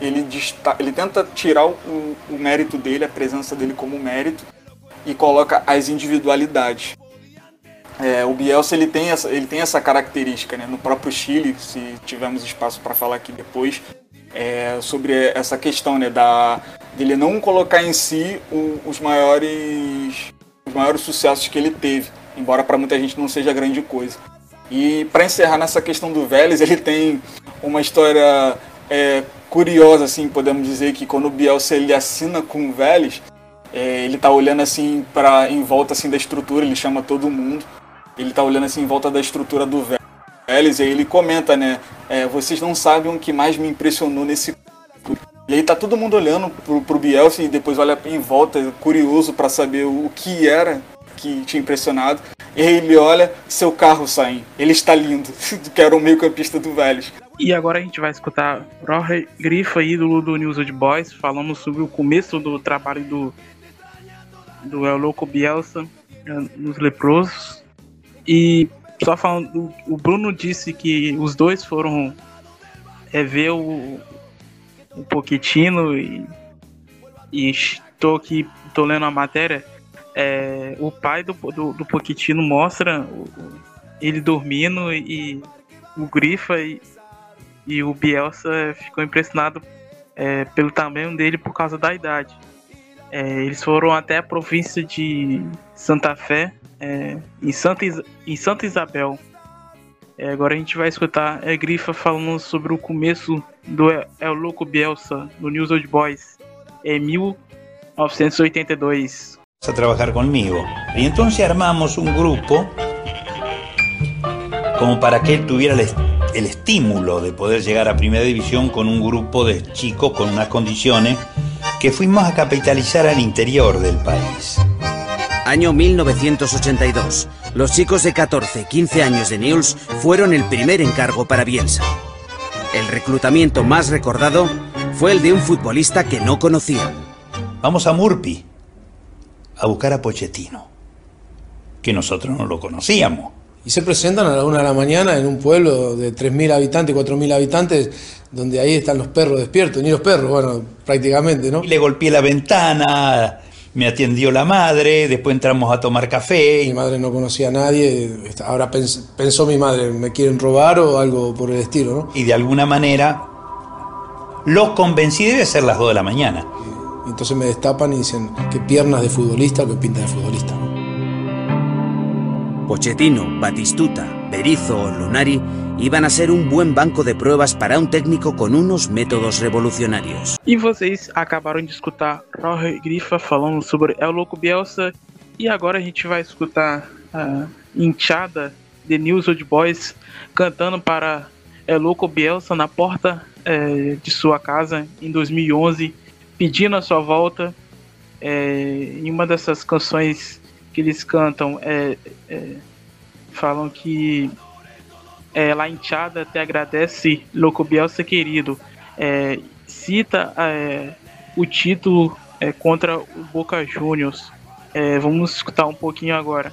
ele, ele tenta tirar o, o mérito dele, a presença dele como mérito, e coloca as individualidades. É, o Bielsa ele tem, essa, ele tem essa característica, né? no próprio Chile, se tivermos espaço para falar aqui depois, é, sobre essa questão né, da, dele não colocar em si o, os maiores os maiores sucessos que ele teve, embora para muita gente não seja grande coisa. E para encerrar nessa questão do Vélez, ele tem uma história é, curiosa, assim, podemos dizer que quando o Bielsa ele assina com o Vélez, é, ele tá olhando assim para em volta assim da estrutura, ele chama todo mundo, ele tá olhando assim em volta da estrutura do Vélez e aí ele comenta, né? É, vocês não sabem o que mais me impressionou nesse e aí tá todo mundo olhando pro, pro Bielsa e depois olha em volta, curioso para saber o que era que tinha impressionado. E aí ele olha, seu carro sai. Ele está lindo, que era o meio campista do Vélez. E agora a gente vai escutar Roger Grifa, ídolo do News Old Boys, falando sobre o começo do trabalho do, do El Louco Bielsa eh, nos Leprosos. E só falando, o Bruno disse que os dois foram é, ver o, o Pochettino e, e estou aqui, estou lendo a matéria, é, o pai do, do, do mostra ele dormindo e o Grifa e, e o Bielsa ficou impressionado é, pelo tamanho dele por causa da idade. É, eles foram até a província de Santa Fé, é, em, Santa em Santa Isabel. É, agora a gente vai escutar a Grifa falando sobre o começo do El Louco Bielsa no News Old Boys em 1982. A trabajar conmigo. Y entonces armamos un grupo como para que él tuviera el, el estímulo de poder llegar a primera división con un grupo de chicos con unas condiciones que fuimos a capitalizar al interior del país. Año 1982. Los chicos de 14, 15 años de Newell's fueron el primer encargo para Bielsa. El reclutamiento más recordado fue el de un futbolista que no conocían. Vamos a Murpi a buscar a Pochettino, que nosotros no lo conocíamos. Y se presentan a la una de la mañana en un pueblo de 3.000 habitantes, 4.000 habitantes, donde ahí están los perros despiertos, ni los perros, bueno, prácticamente, ¿no? Le golpeé la ventana, me atendió la madre, después entramos a tomar café. Mi madre no conocía a nadie, ahora pensó mi madre, ¿me quieren robar o algo por el estilo? ¿no? Y de alguna manera los convencí, debe ser las 2 de la mañana. Y entonces me destapan y dicen, ¿qué piernas de futbolista qué pinta de futbolista? Pochettino, Batistuta, Berizzo o Lunari iban a ser um bom banco de provas para um técnico com uns métodos revolucionários. E vocês acabaram de escutar Roger Grifa falando sobre El Louco Bielsa e agora a gente vai escutar a Inchada de News Old Boys cantando para El Louco Bielsa na porta é, de sua casa em 2011, pedindo a sua volta. É, em uma dessas canções que eles cantam é, é falam que é, La Hinchada te agradece, Louco Bielsa querido. É, cita é, o título é, contra o Boca Juniors. É, vamos escutar um pouquinho agora.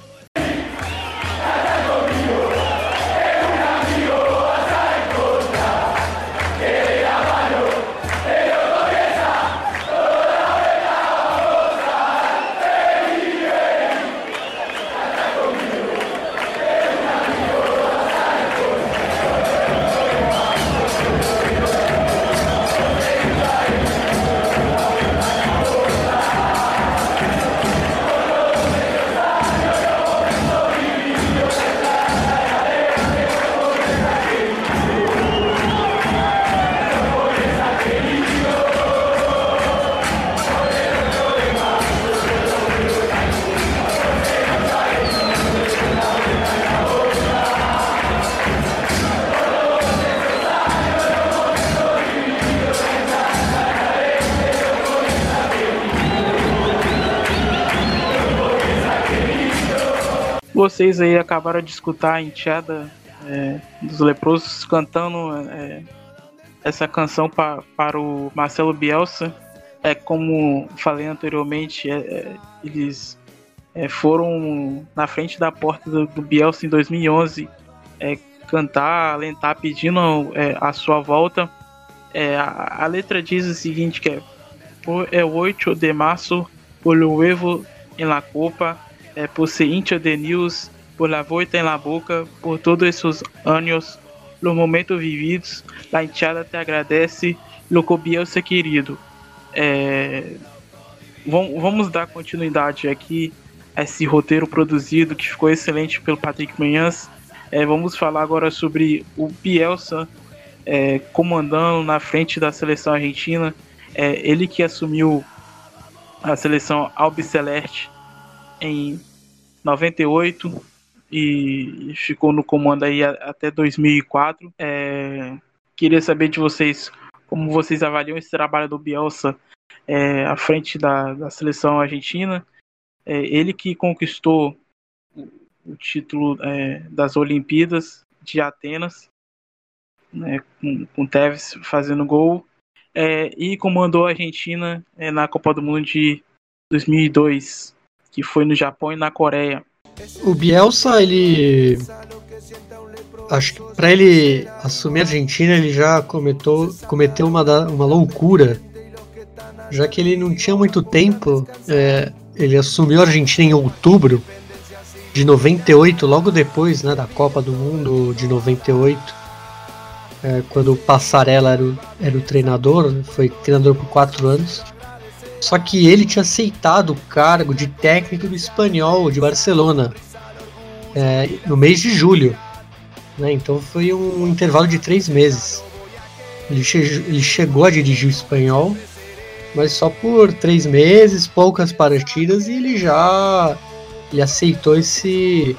Vocês aí acabaram de escutar a enteada é, dos leprosos cantando é, essa canção pra, para o Marcelo Bielsa. É como falei anteriormente, é, é eles é, foram na frente da porta do, do Bielsa em 2011 é, cantar, alentar, pedindo a sua volta. A, a, letra diz o seguinte que é é 8 de março por luego em la copa é, por ser hincha de news, por la voita en la boca, por todos esses anos, los momentos vividos, la hinchada te agradece, loco Bielsa querido. É, vamos dar continuidade aqui a esse roteiro produzido que ficou excelente pelo Patrick Manhãs. É, vamos falar agora sobre o Bielsa é, comandando na frente da seleção argentina. É, ele que assumiu a seleção albiceleste em 98 e ficou no comando aí até 2004. É, queria saber de vocês como vocês avaliam esse trabalho do Bielsa é, à frente da, da seleção argentina. É, ele que conquistou o título é, das Olimpíadas de Atenas, né, com, com Tevez fazendo gol, é, e comandou a Argentina é, na Copa do Mundo de 2002 que foi no Japão e na Coreia. O Bielsa, ele. Acho que para ele assumir a Argentina, ele já cometeu, cometeu uma, uma loucura, já que ele não tinha muito tempo. É, ele assumiu a Argentina em outubro de 98, logo depois né, da Copa do Mundo de 98, é, quando o Passarella era o, era o treinador, foi treinador por quatro anos. Só que ele tinha aceitado o cargo de técnico do espanhol de Barcelona é, no mês de julho. Né? Então foi um intervalo de três meses. Ele, che ele chegou a dirigir o espanhol, mas só por três meses, poucas partidas, e ele já ele aceitou esse.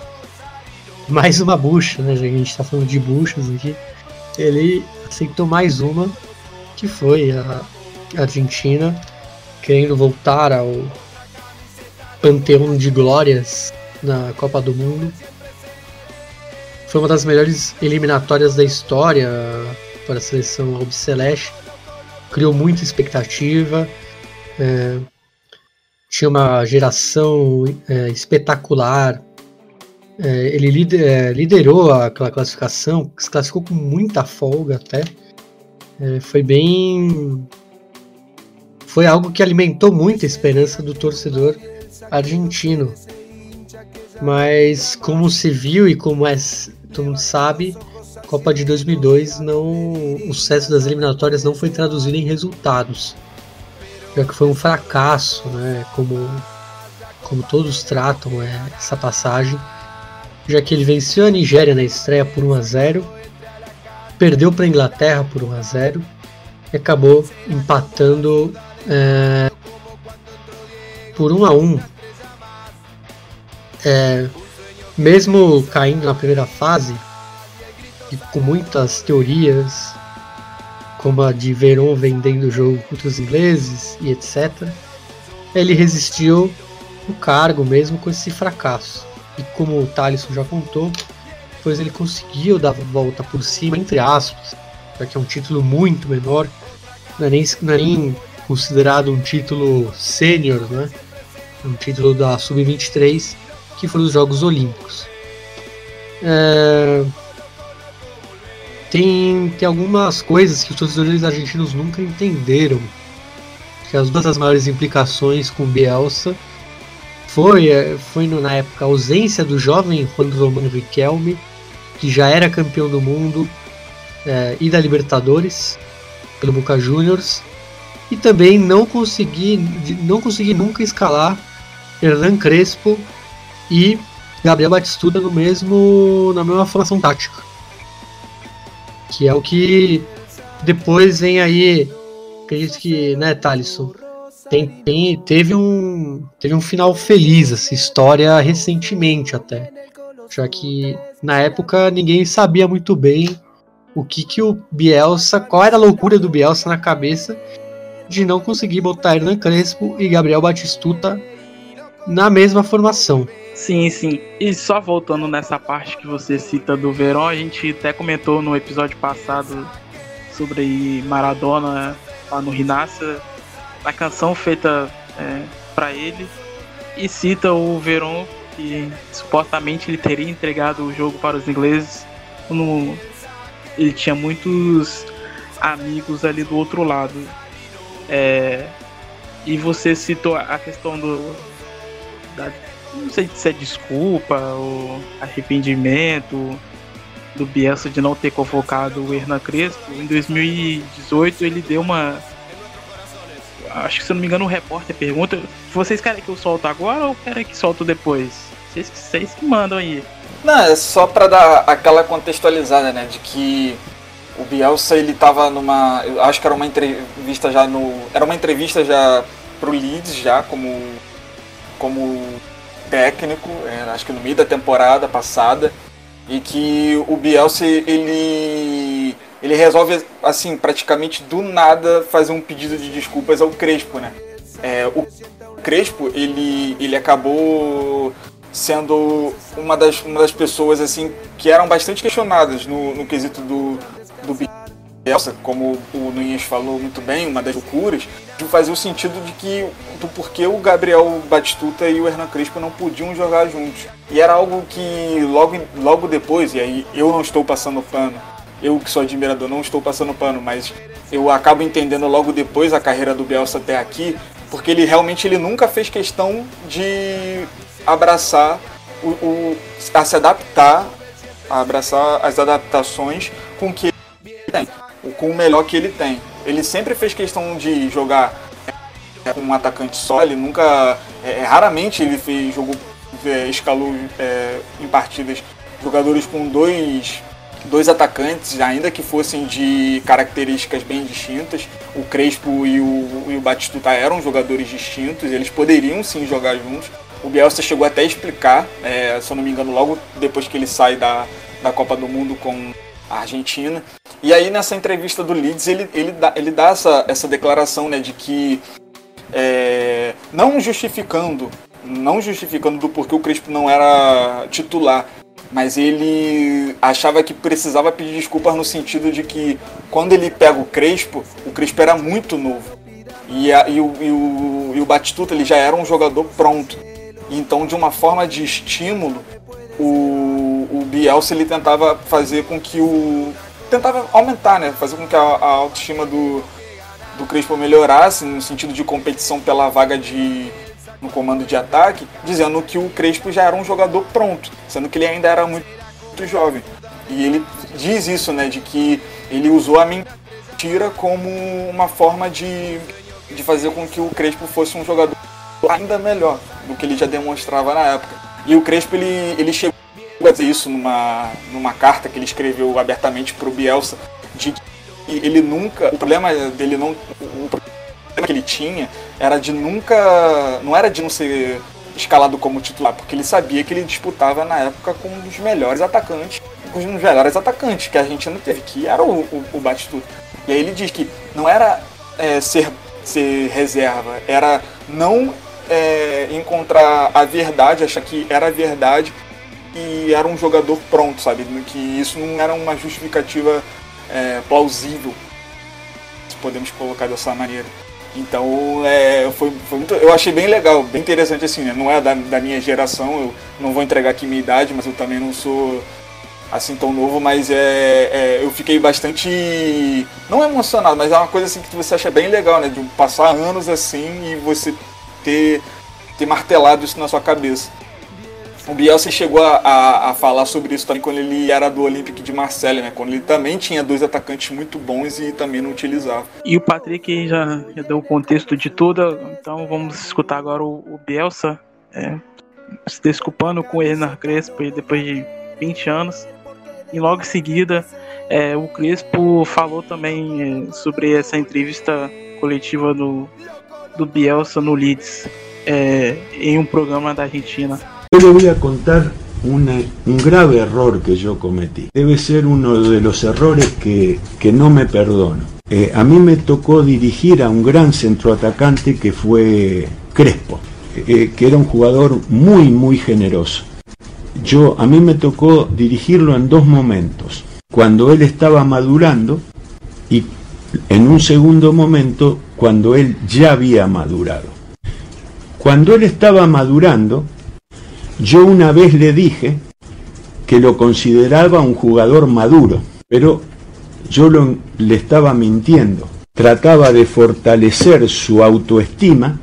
Mais uma bucha, né? A gente está falando de buchas aqui. Ele aceitou mais uma, que foi a Argentina querendo voltar ao panteão de glórias na Copa do Mundo. Foi uma das melhores eliminatórias da história para a seleção albiceleste. Criou muita expectativa. É, tinha uma geração é, espetacular. É, ele lider, é, liderou aquela classificação, se classificou com muita folga até. É, foi bem foi algo que alimentou muito a esperança do torcedor argentino. Mas como se viu e como é, todo mundo sabe, Copa de 2002 não, o sucesso das eliminatórias não foi traduzido em resultados, já que foi um fracasso, né? Como como todos tratam é, essa passagem, já que ele venceu a Nigéria na estreia por 1 a 0, perdeu para a Inglaterra por 1 a 0 e acabou empatando é, por um a um, é, mesmo caindo na primeira fase, e com muitas teorias, como a de Veron vendendo o jogo contra os ingleses e etc., ele resistiu o cargo mesmo com esse fracasso. E como o Thaleson já contou, depois ele conseguiu dar a volta por cima, entre aspas, já que é um título muito menor, não é nem, não é nem considerado um título sênior, né? Um título da Sub-23, que foi os Jogos Olímpicos. É... Tem, tem algumas coisas que os torcedores argentinos nunca entenderam. Que as duas das maiores implicações com Bielsa foi, é, foi na época a ausência do jovem Juan Romano Riquelme, que já era campeão do mundo é, e da Libertadores pelo Boca Juniors, e também não consegui, não consegui nunca escalar Hernan Crespo e Gabriel Batistuta no mesmo, na mesma formação tática. Que é o que depois vem aí, acredito que, né, Thalisson? Tem, tem, teve, um, teve um final feliz essa história recentemente até. Já que na época ninguém sabia muito bem o que, que o Bielsa, qual era a loucura do Bielsa na cabeça de não conseguir botar Hernan Crespo e Gabriel Batistuta na mesma formação. Sim, sim. E só voltando nessa parte que você cita do Verón, a gente até comentou no episódio passado sobre Maradona lá no Rinácia a canção feita é, para ele e cita o Veron que supostamente ele teria entregado o jogo para os ingleses no, ele tinha muitos amigos ali do outro lado é, e você citou a questão do da, não sei se é desculpa ou arrependimento do Bielsa de não ter convocado o Hernan Crespo em 2018 ele deu uma acho que se não me engano o repórter pergunta, vocês querem que eu solto agora ou querem que solto depois? Vocês, vocês que mandam aí. Não, é só para dar aquela contextualizada, né, de que o Bielsa ele tava numa, eu acho que era uma entrevista já no, era uma entrevista já pro Leeds já como como técnico, é, acho que no meio da temporada passada, e que o Bielsa ele ele resolve, assim, praticamente do nada fazer um pedido de desculpas ao Crespo, né? É, o Crespo, ele, ele acabou sendo uma das, uma das pessoas, assim, que eram bastante questionadas no, no quesito do, do Bielsa, como o Nunes falou muito bem, uma das loucuras, de fazer o sentido de que, do porquê o Gabriel Batistuta e o Hernan Crespo não podiam jogar juntos. E era algo que logo, logo depois, e aí eu não estou passando pano, eu que sou admirador não estou passando pano, mas eu acabo entendendo logo depois a carreira do Bielsa até aqui, porque ele realmente ele nunca fez questão de abraçar o, o a se adaptar, a abraçar as adaptações com que tem, com o melhor que ele tem. Ele sempre fez questão de jogar com um atacante só, ele nunca, é, raramente ele fez jogo é, escalou é, em partidas jogadores com dois dois atacantes, ainda que fossem de características bem distintas. O Crespo e o, e o Batistuta eram jogadores distintos, eles poderiam sim jogar juntos. O Bielsa chegou até a explicar, é, se eu não me engano, logo depois que ele sai da, da Copa do Mundo com Argentina. E aí nessa entrevista do Leeds ele, ele dá, ele dá essa, essa declaração né, de que é, não justificando não justificando do porquê o Crespo não era titular, mas ele achava que precisava pedir desculpas no sentido de que quando ele pega o Crespo, o Crespo era muito novo. E, a, e, o, e, o, e o Batistuta ele já era um jogador pronto. Então, de uma forma de estímulo, o, o Bielsa ele tentava fazer com que o. tentava aumentar, né? Fazer com que a, a autoestima do, do Crespo melhorasse no sentido de competição pela vaga de, no comando de ataque, dizendo que o Crespo já era um jogador pronto, sendo que ele ainda era muito, muito jovem. E ele diz isso, né, de que ele usou a mentira como uma forma de, de fazer com que o Crespo fosse um jogador ainda melhor do que ele já demonstrava na época. E o Crespo ele, ele chegou dizer isso numa, numa carta que ele escreveu abertamente para o Bielsa, de que ele nunca, o problema dele não, o que ele tinha era de nunca. Não era de não ser escalado como titular, porque ele sabia que ele disputava na época com um dos melhores atacantes, com um dos melhores atacantes que a Argentina teve, que era o, o, o Batistuta. E aí ele diz que não era é, ser, ser reserva, era não é, encontrar a verdade, achar que era a verdade que era um jogador pronto, sabe? Que isso não era uma justificativa é, plausível, se podemos colocar dessa maneira. Então, é, foi, foi muito, eu achei bem legal, bem interessante assim, né? Não é da, da minha geração, eu não vou entregar aqui minha idade, mas eu também não sou assim tão novo, mas é, é, eu fiquei bastante não emocionado, mas é uma coisa assim que você acha bem legal, né? De passar anos assim e você ter ter martelado isso na sua cabeça. O Bielsa chegou a, a, a, falar sobre isso também quando ele era do Olympique de Marseille, né? Quando ele também tinha dois atacantes muito bons e também não utilizava. E o Patrick já, já deu o contexto de tudo, então vamos escutar agora o, o Bielsa é, se desculpando com o Hernan Crespo depois de 20 anos. E logo em seguida, é, o Crespo falou também é, sobre essa entrevista coletiva do, do Bielsa no Leeds, é, em um programa da Argentina. Yo le voy a contar un grave error que yo cometí. Debe ser uno de los errores que, que no me perdono. Eh, a mí me tocó dirigir a un gran centroatacante que fue Crespo, eh, que era un jugador muy, muy generoso. Yo, a mí me tocó dirigirlo en dos momentos. Cuando él estaba madurando y en un segundo momento cuando él ya había madurado. Cuando él estaba madurando, yo una vez le dije que lo consideraba un jugador maduro, pero yo lo, le estaba mintiendo. Trataba de fortalecer su autoestima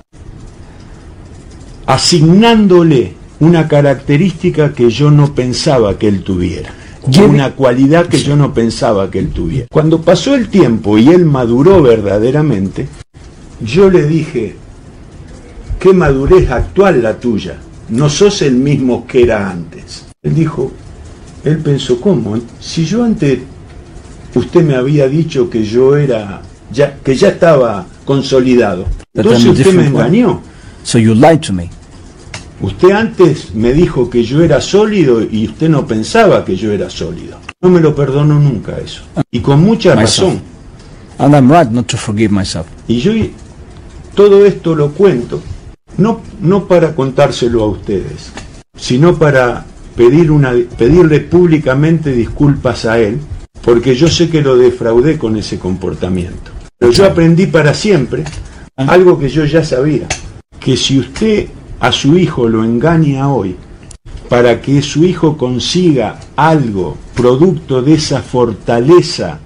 asignándole una característica que yo no pensaba que él tuviera. Una cualidad que yo no pensaba que él tuviera. Cuando pasó el tiempo y él maduró verdaderamente, yo le dije, qué madurez actual la tuya no sos el mismo que era antes. Él dijo, él pensó, ¿cómo? Si yo antes, usted me había dicho que yo era, ya, que ya estaba consolidado. Entonces usted me engañó. So you lied to me. Usted antes me dijo que yo era sólido y usted no pensaba que yo era sólido. No me lo perdono nunca eso. Y con mucha razón. And I'm right not to forgive myself. Y yo todo esto lo cuento no, no para contárselo a ustedes, sino para pedir una, pedirle públicamente disculpas a él, porque yo sé que lo defraudé con ese comportamiento. Pero yo aprendí para siempre algo que yo ya sabía, que si usted a su hijo lo engaña hoy, para que su hijo consiga algo producto de esa fortaleza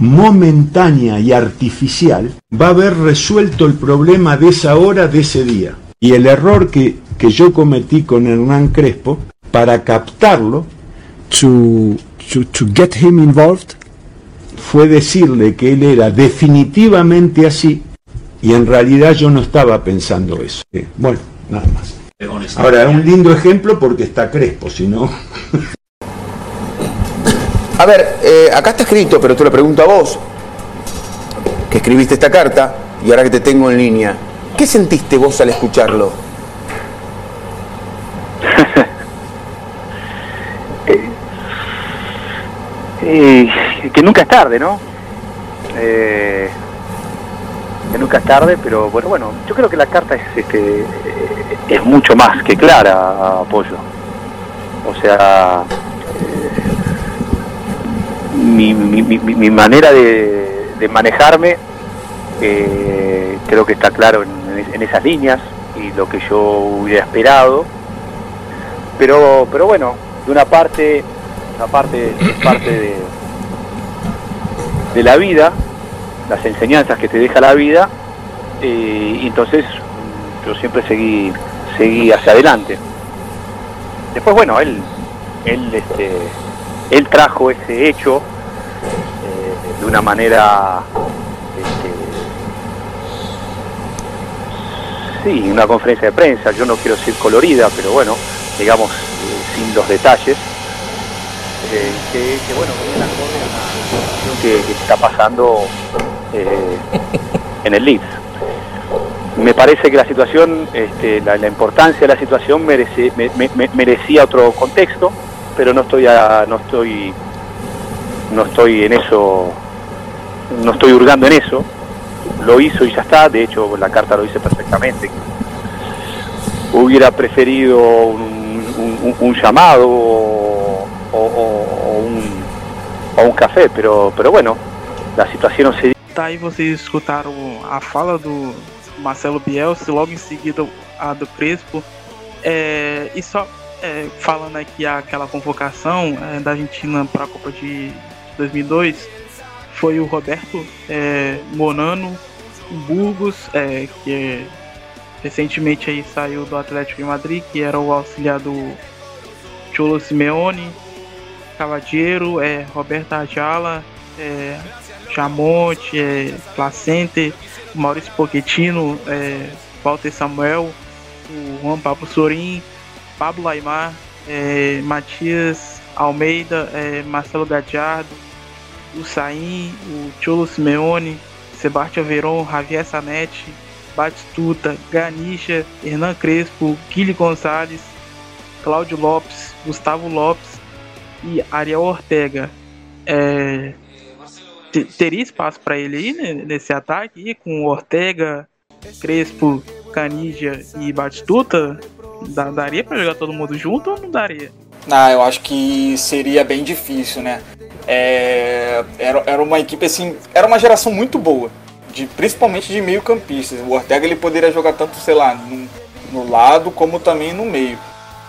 momentánea y artificial, va a haber resuelto el problema de esa hora, de ese día. Y el error que, que yo cometí con Hernán Crespo, para captarlo, to, to, to get him involved, fue decirle que él era definitivamente así y en realidad yo no estaba pensando eso. Bueno, nada más. Ahora, es un lindo ejemplo porque está Crespo, si no... A ver, eh, acá está escrito, pero te lo pregunto a vos, que escribiste esta carta y ahora que te tengo en línea, ¿qué sentiste vos al escucharlo? Eh, que nunca es tarde, ¿no? Eh, que nunca es tarde, pero bueno, bueno, yo creo que la carta es, este, es mucho más que clara, apoyo. O sea, mi, mi, mi, manera de, manejarme eh, creo que está claro en, esas líneas y lo que yo hubiera esperado. Pero, pero bueno, de una parte, una parte parte de, de la vida, las enseñanzas que te deja la vida, eh, y entonces yo siempre seguí, seguí hacia adelante. Después, bueno, él, él este, él trajo ese hecho eh, de una manera, este, sí, una conferencia de prensa, yo no quiero decir colorida, pero bueno, digamos, eh, sin los detalles, eh, que, bueno, que, que está pasando en el Leeds. Me parece que la situación, este, la, importancia de la situación merece, merecía otro contexto, pero no estoy no estoy no estoy en eso no estoy hurgando en eso lo hizo y ya está de hecho la carta lo dice perfectamente hubiera preferido un, un, un, llamado o, o, un, o café, pero, pero bueno, a situação seria. Tá aí vocês escutaram a fala do Marcelo Bielsa, logo em seguida a do Crespo. É, e só é, falando aqui aquela convocação é, da Argentina para a Copa de 2002, foi o Roberto é, Monano Burgos, é, que recentemente aí saiu do Atlético de Madrid, que era o auxiliar do Cholo Simeone, Cavadiero, é, Roberto Ajala, é, Chamonte, é, Placente, Maurício Pochettino, Walter Samuel, o Juan Pablo Sorin, Pablo Aymar, é, Matias Almeida, é, Marcelo Gadiardo, o Saim, o Cholo Simeone, Sebastião Veron, Javier Sanetti, Batistuta, Ganicha, Hernan Crespo, Guilherme Gonçalves, Cláudio Lopes, Gustavo Lopes e Ariel Ortega. É, teria espaço para ele aí né, nesse ataque com Ortega, Crespo, Canidia e Batistuta? Daria para jogar todo mundo junto ou não daria? Ah, eu acho que seria bem difícil, né? É, era, era uma equipe assim, era uma geração muito boa, de, principalmente de meio campistas. O Ortega ele poderia jogar tanto, sei lá, no, no lado como também no meio.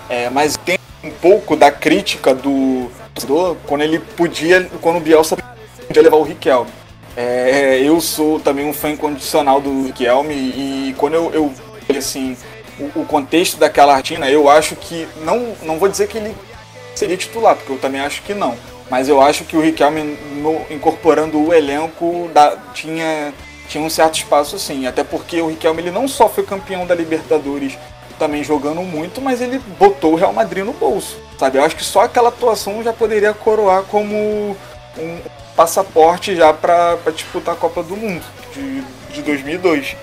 É, mas tem um pouco da crítica do, do quando ele podia, quando o Bielsa podia levar o Riquelme. É, eu sou também um fã incondicional do Riquelme e quando eu, eu assim o, contexto daquela Argentina, eu acho que não não vou dizer que ele seria titular, porque eu também acho que não. Mas eu acho que o Riquelme, no, incorporando o elenco, da, tinha, tinha um certo espaço sim. Até porque o Riquelme ele não só foi campeão da Libertadores também jogando muito, mas ele botou o Real Madrid no bolso. Sabe? Eu acho que só aquela atuação já poderia coroar como um passaporte já para disputar a Copa do Mundo de, de 2002.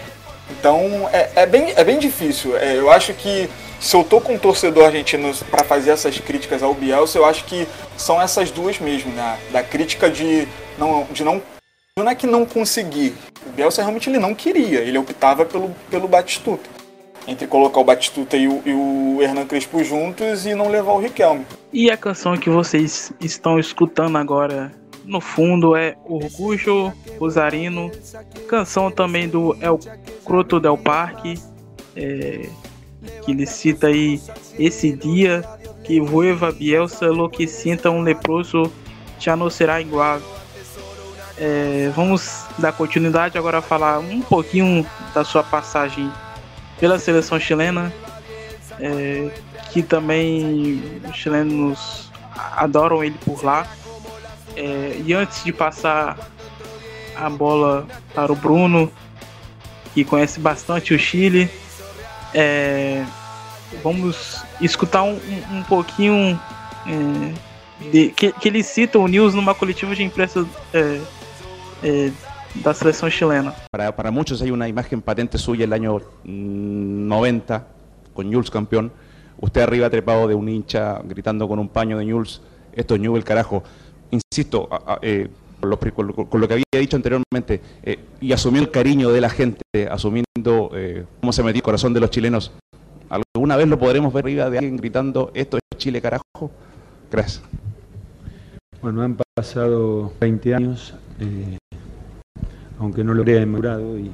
Então é, é, bem, é bem difícil. É, eu acho que se eu tô com um torcedor argentino para fazer essas críticas ao Bielsa, eu acho que são essas duas mesmo, né? Da crítica de não, de não não é que não conseguir. O Bielsa realmente ele não queria, ele optava pelo, pelo Batistuta. Entre colocar o Batistuta e o, e o Hernan Crespo juntos e não levar o Riquelme. E a canção que vocês estão escutando agora no fundo é Orgulho Rosarino, canção também do El Croto del Parque, é, que ele cita aí esse dia que Rueva Bielsa lo que sinta um leproso já não será igual. É, vamos dar continuidade agora a falar um pouquinho da sua passagem pela seleção chilena, é, que também os chilenos adoram ele por lá. É, e antes de passar a bola para o Bruno, que conhece bastante o Chile, é, vamos escutar um, um, um pouquinho é, de, que, que, ele cita o News numa coletiva de imprensa é, é, da seleção chilena. Para, para muchos hay una imagen patente suya el año 90 con Jules campeón. Usted arriba trepado de un hincha gritando con un paño de Jules, esto es Newell carajo. Insisto, eh, con, lo, con, lo, que había dicho anteriormente, eh, y asumió el cariño de la gente, asumiendo eh, cómo se metió el corazón de los chilenos. ¿Alguna vez lo podremos ver arriba de alguien gritando, esto es Chile carajo? Gracias. Bueno, han pasado 20 años, eh, aunque no lo haya madurado y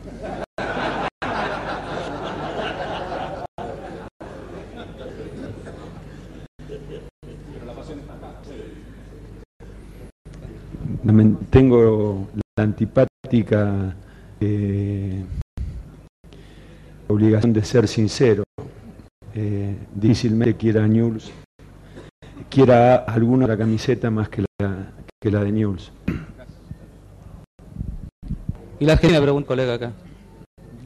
tengo la antipática eh, obligación de ser sincero. Eh, difícilmente quiera News, quiera alguna la camiseta más que la, que la de News. Y la gente pregunta, colega, acá.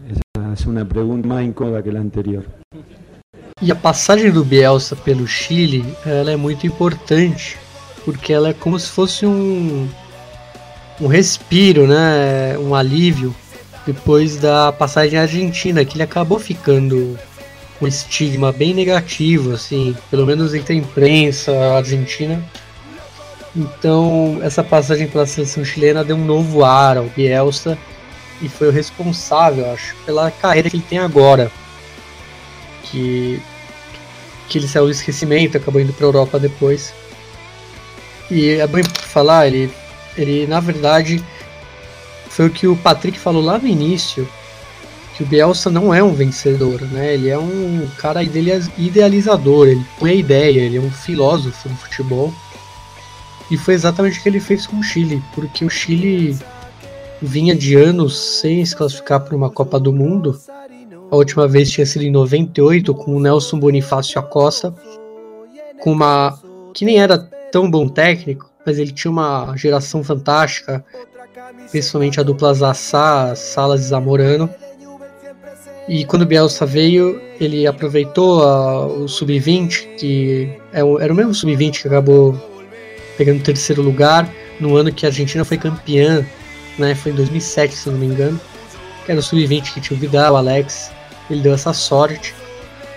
Esa es una pregunta más incómoda que la anterior. E a passagem do Bielsa pelo Chile, ela é muito importante, porque ela é como se fosse um, um respiro, né? Um alívio depois da passagem argentina, que ele acabou ficando um estigma bem negativo, assim, pelo menos entre a imprensa argentina. Então, essa passagem pela seleção chilena deu um novo ar ao Bielsa e foi o responsável, acho, pela carreira que ele tem agora. Que que ele saiu do esquecimento, acabou indo para Europa depois. E é bom falar, ele, ele na verdade foi o que o Patrick falou lá no início, que o Bielsa não é um vencedor, né? Ele é um cara idealizador, ele põe a ideia, ele é um filósofo do futebol. E foi exatamente o que ele fez com o Chile, porque o Chile vinha de anos sem se classificar para uma Copa do Mundo. A última vez tinha sido em 98 com o Nelson Bonifácio Acosta, com uma que nem era tão bom técnico, mas ele tinha uma geração fantástica, principalmente a dupla Zassá, Salas e Zamorano. E quando o Bielsa veio, ele aproveitou a, o sub-20, que é era o mesmo sub-20 que acabou pegando o terceiro lugar no ano que a Argentina foi campeã, né? Foi em 2007, se não me engano. Que era o sub-20 que tinha o Vidal, o Alex. Ele deu essa sorte,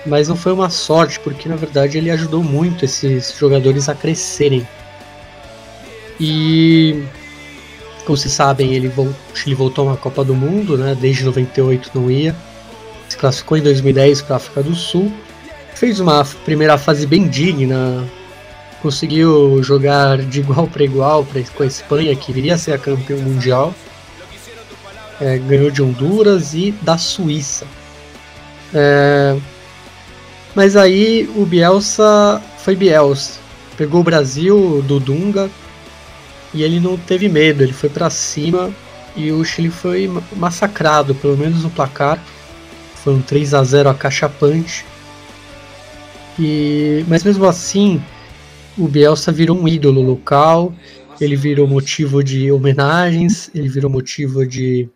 mas não foi uma sorte, porque na verdade ele ajudou muito esses jogadores a crescerem. E como vocês sabem, ele, voltou, voltou a uma Copa do Mundo, né? Desde 98 não ia. Se classificou em 2010 para a África do Sul, fez uma primeira fase bem digna, conseguiu jogar de igual para igual pra, com a Espanha, que viria a ser a campeã mundial, é, ganhou de Honduras e da Suíça. É, mas aí o Bielsa foi Bielsa, pegou o Brasil do Dunga e ele não teve medo, ele foi para cima e o Chile foi massacrado, pelo menos no placar. Foi um 3 a 0 acachapante. E, mas mesmo assim, o Bielsa virou um ídolo local, ele virou motivo de homenagens, ele virou motivo de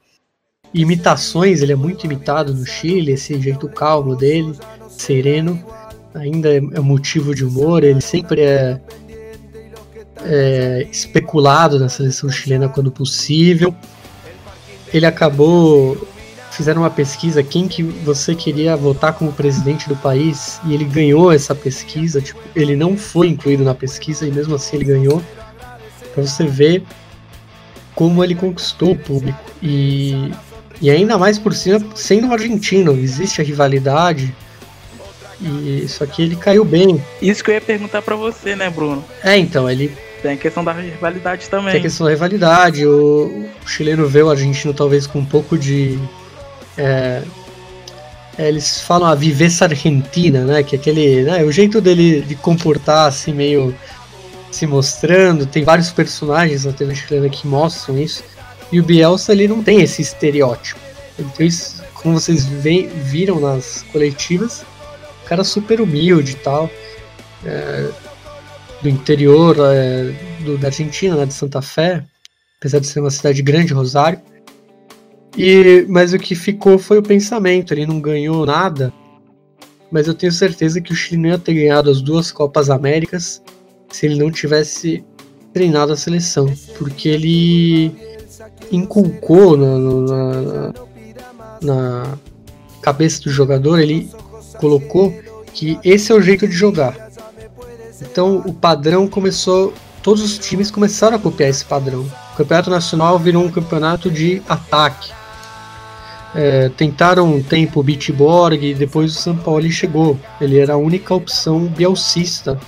imitações, ele é muito imitado no Chile, esse jeito calmo dele, sereno, ainda é, é motivo de humor, ele sempre é, é especulado na seleção chilena quando possível. Ele acabou fizeram uma pesquisa quem que você queria votar como presidente do país e ele ganhou essa pesquisa, tipo, ele não foi incluído na pesquisa e mesmo assim ele ganhou. Para você ver como ele conquistou o público e e ainda mais por cima sendo um argentino, existe a rivalidade. E só que ele caiu bem. Isso que eu ia perguntar para você, né, Bruno? É, então, ele tem a questão da rivalidade também. Tem a questão da rivalidade. O, o chileno vê o argentino talvez com um pouco de é, é, eles falam a viveza argentina, né? Que é aquele, né, o jeito dele de comportar assim meio se mostrando. Tem vários personagens na TV chilena que mostram isso. E o Bielsa ele não tem esse estereótipo. Então, isso, como vocês veem, viram nas coletivas, um cara super humilde e tal, é, do interior é, do, da Argentina, né, de Santa Fé, apesar de ser uma cidade grande, Rosário. E, mas o que ficou foi o pensamento. Ele não ganhou nada, mas eu tenho certeza que o Chile não ia ter ganhado as duas Copas Américas se ele não tivesse treinado a seleção, porque ele inculcou na, na, na cabeça do jogador, ele colocou que esse é o jeito de jogar. Então o padrão começou, todos os times começaram a copiar esse padrão. O campeonato nacional virou um campeonato de ataque, é, tentaram um tempo o Bitborg e depois o São Paulo chegou. Ele era a única opção bielcista.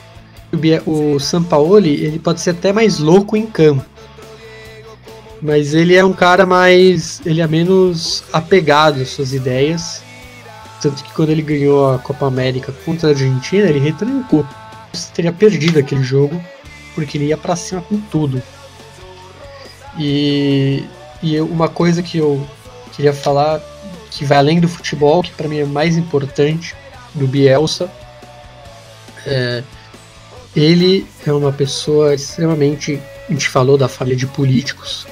O, o São Paulo ele pode ser até mais louco em campo, mas ele é um cara mais, ele é menos apegado às suas ideias. Tanto que quando ele ganhou a Copa América contra a Argentina, ele retrancou. Teria perdido aquele jogo porque ele ia para cima com tudo. E, e uma coisa que eu queria falar que vai além do futebol, que para mim é mais importante, do Bielsa. É, ele é uma pessoa extremamente. A gente falou da família de políticos,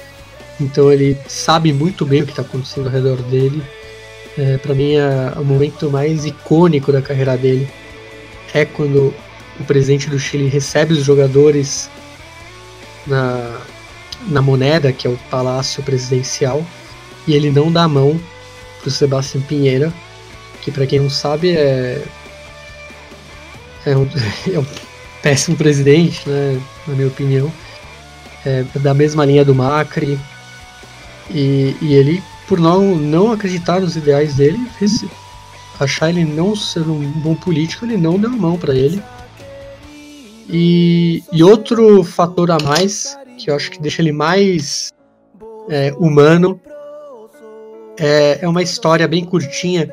então ele sabe muito bem o que está acontecendo ao redor dele. É, para mim, é, o momento mais icônico da carreira dele é quando o presidente do Chile recebe os jogadores na, na moneda, que é o palácio presidencial, e ele não dá a mão pro Sebastião Pinheira, que para quem não sabe é é um, é um, péssimo presidente, né, na minha opinião, é da mesma linha do Macri, e, e ele, por não, não acreditar nos ideais dele, fez, achar ele não ser um bom político, ele não deu a mão para ele. E, e, outro fator a mais, que eu acho que deixa ele mais é, humano, é, é uma história bem curtinha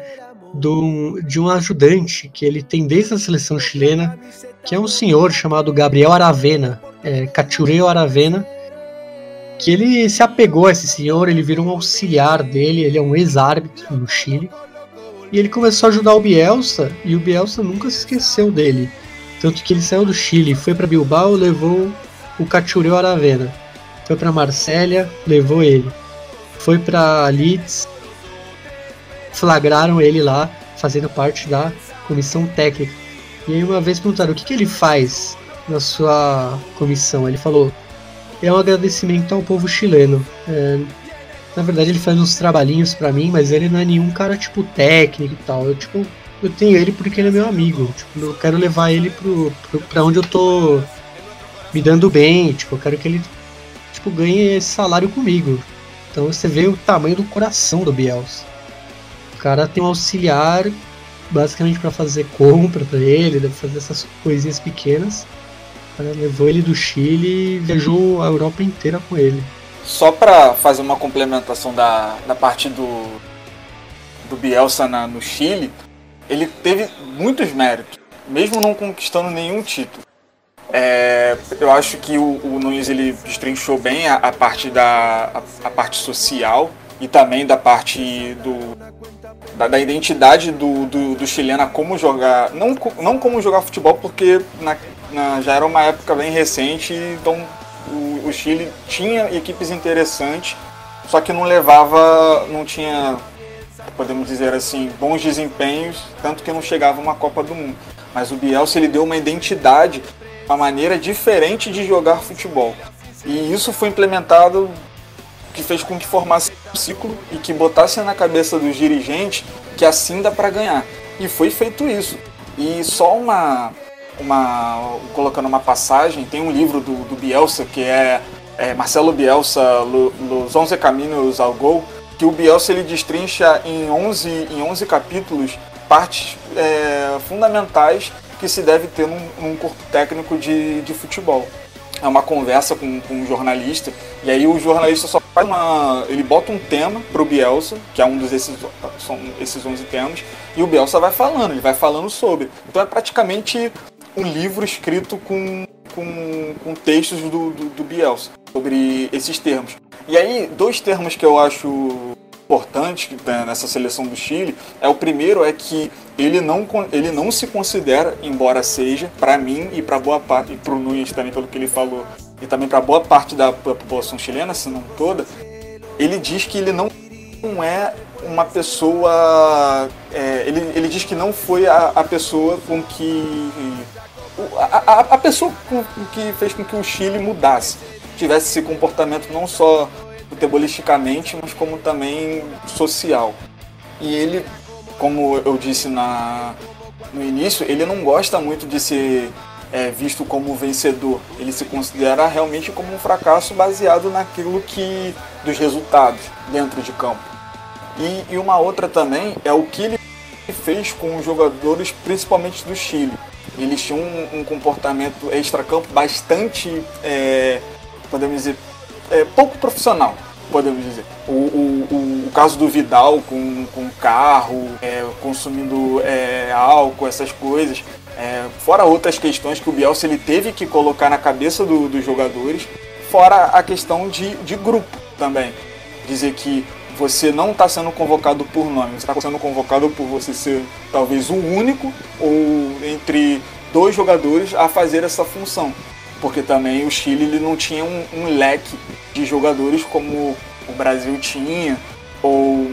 do, de um ajudante que ele tem desde a seleção chilena, que é um senhor chamado Gabriel Aravena, é, Cachureo Aravena, que ele se apegou a esse senhor, ele virou um auxiliar dele, ele é um ex-árbitro no Chile, e ele começou a ajudar o Bielsa, e o Bielsa nunca se esqueceu dele. Tanto que ele saiu do Chile, foi para Bilbao, levou o Cachureo Aravena. Foi para Marsella, levou ele. Foi para Leeds, flagraram ele lá fazendo parte da comissão técnica. E aí uma vez perguntaram o que, que ele faz na sua comissão. Ele falou: é um agradecimento ao povo chileno. É, na verdade ele faz uns trabalhinhos para mim, mas ele não é nenhum cara tipo técnico e tal. Eu tipo eu tenho ele porque ele é meu amigo. Tipo, eu quero levar ele pro, pro para onde eu tô me dando bem. Tipo, eu quero que ele tipo ganhe esse salário comigo. Então você vê o tamanho do coração do Bielsa cara tem um auxiliar basicamente para fazer compra para ele, deve fazer essas coisinhas pequenas. O cara levou ele do Chile e viajou a Europa inteira com ele. Só para fazer uma complementação da, da parte do, do Bielsa na, no Chile, ele teve muitos méritos, mesmo não conquistando nenhum título. É, eu acho que o, o Nunes ele destrinchou bem a, a parte da a, a, parte social e também da parte do, da, da identidade do, do, do, chileno como jogar, não, não como jogar futebol, porque na, na, já era uma época bem recente, então o, o, Chile tinha equipes interessantes, só que não levava, não tinha, podemos dizer assim, bons desempenhos, tanto que não chegava uma Copa do Mundo. Mas o Bielsa ele deu uma identidade, uma maneira diferente de jogar futebol. E isso foi implementado que fez com que formasse um ciclo e que botasse na cabeça dos dirigentes que assim dá para ganhar. E foi feito isso. E só uma, uma colocando uma passagem, tem um livro do, do Bielsa que é, é Marcelo Bielsa, Los 11 Caminhos ao Gol, que o Bielsa ele destrincha em 11, em 11 capítulos partes é, fundamentais que se deve ter num, num corpo técnico de, de futebol é uma conversa com, com um jornalista, e aí o jornalista só faz uma. Ele bota um tema pro Bielsa, que é um dos esses, são esses 11 temas, e o Bielsa vai falando, ele vai falando sobre. Então é praticamente um livro escrito com, com, com textos do, do, do Bielsa sobre esses termos. E aí, dois termos que eu acho importantes nessa seleção do Chile é o primeiro é que ele não, ele não se considera, embora seja, para mim e para boa parte, e para o Nunes também, pelo que ele falou, e também para boa parte da população chilena, se não toda, ele diz que ele não é uma pessoa. É, ele, ele diz que não foi a, a pessoa com que. A, a, pessoa que fez com que o Chile mudasse, tivesse esse comportamento não só futebolisticamente, mas como também social. E ele como eu disse na, no início, ele não gosta muito de ser é, visto como vencedor. Ele se considera realmente como um fracasso baseado naquilo que dos resultados dentro de campo. E, e uma outra também é o que ele fez com os jogadores, principalmente do Chile. Eles tinham um, um comportamento extra-campo bastante, é, podemos dizer, é, pouco profissional podemos dizer. O, o, o, o caso do Vidal com, com carro, é, consumindo é, álcool, essas coisas. É, fora outras questões que o Bielsa ele teve que colocar na cabeça do, dos jogadores, fora a questão de, de grupo também. Dizer que você não está sendo convocado por nome, você está sendo convocado por você ser talvez o único ou entre dois jogadores a fazer essa função porque também o Chile ele não tinha um, um leque de jogadores como o Brasil tinha, ou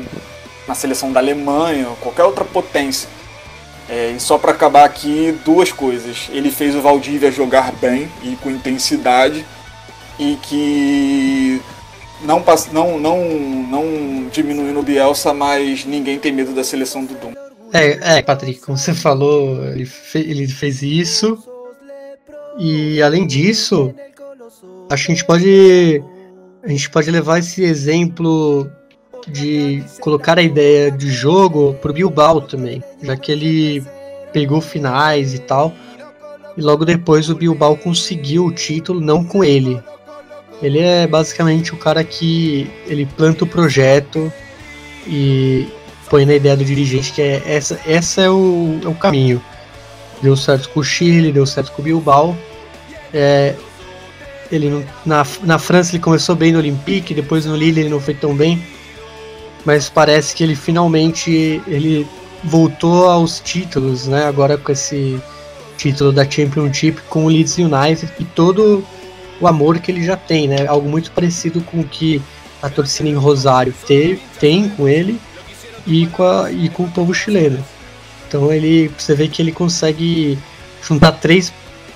na seleção da Alemanha, ou qualquer outra potência. É, e só para acabar aqui, duas coisas. Ele fez o Valdívia jogar bem e com intensidade, e que não, não, não, não diminuindo o Bielsa, mas ninguém tem medo da seleção do Dom. É, é Patrick, como você falou, ele, fe ele fez isso. E além disso, acho que a gente pode a gente pode levar esse exemplo de colocar a ideia de jogo pro Bilbao também, já que ele pegou finais e tal. E logo depois o Bilbao conseguiu o título, não com ele. Ele é basicamente o cara que ele planta o projeto e põe na ideia do dirigente que é essa, essa é o, é o caminho. Deu certo com o Chile, deu certo com o Bilbao. É, ele na, na França ele começou bem no Olympique, depois no Lille ele não foi tão bem, mas parece que ele finalmente ele voltou aos títulos, né? Agora com esse título da Championship com o Leeds United e todo o amor que ele já tem, né? Algo muito parecido com o que a torcida em Rosário teve, tem com ele e com, a, e com o povo chileno. Então ele, você vê que ele consegue juntar três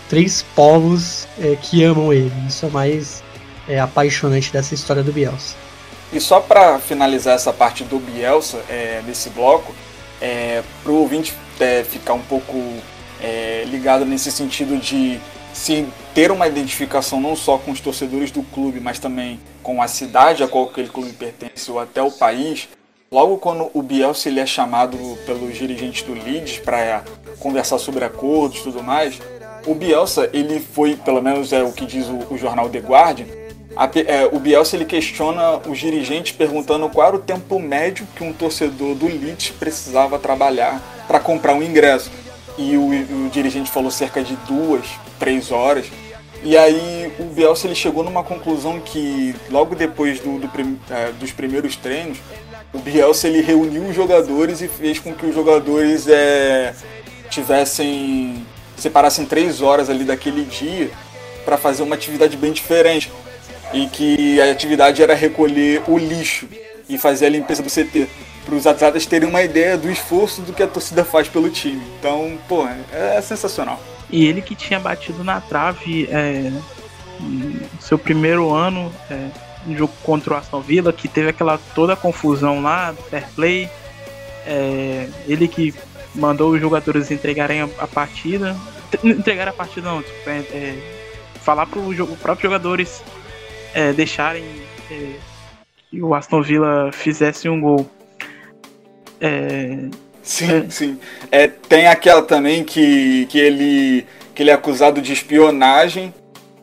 três povos é, que amam ele. Isso é mais é, apaixonante dessa história do Bielsa. E só para finalizar essa parte do Bielsa é, nesse bloco, é, para o ouvinte é, ficar um pouco é, ligado nesse sentido de se ter uma identificação não só com os torcedores do clube, mas também com a cidade a qual aquele clube pertence ou até o país. Logo quando o Bielsa ele é chamado pelos dirigentes do Leeds para conversar sobre acordos e tudo mais, o Bielsa, ele foi, pelo menos é o que diz o, o jornal The Guardian, a, é, o Bielsa ele questiona os dirigentes perguntando qual era o tempo médio que um torcedor do Leeds precisava trabalhar para comprar um ingresso. E o, o, dirigente falou cerca de duas, três horas. E aí o Bielsa ele chegou numa conclusão que logo depois do, do é, dos primeiros treinos, o Bielsa ele reuniu os jogadores e fez com que os jogadores é, tivessem separassem três horas ali daquele dia para fazer uma atividade bem diferente. E que a atividade era recolher o lixo e fazer a limpeza do CT. Para os atletas terem uma ideia do esforço do que a torcida faz pelo time. Então, pô, é, é sensacional. E ele que tinha batido na trave é, seu primeiro ano é, no jogo contra o Aston Villa, que teve aquela toda a confusão lá, fair play. É, ele que mandou os jogadores entregarem a, a partida. Entregar a partida não, tipo, é, falar para os próprios jogadores é, deixarem é, que o Aston Villa fizesse um gol. É, sim, é. sim. tem aquela também que, que, ele, que ele é acusado de espionagem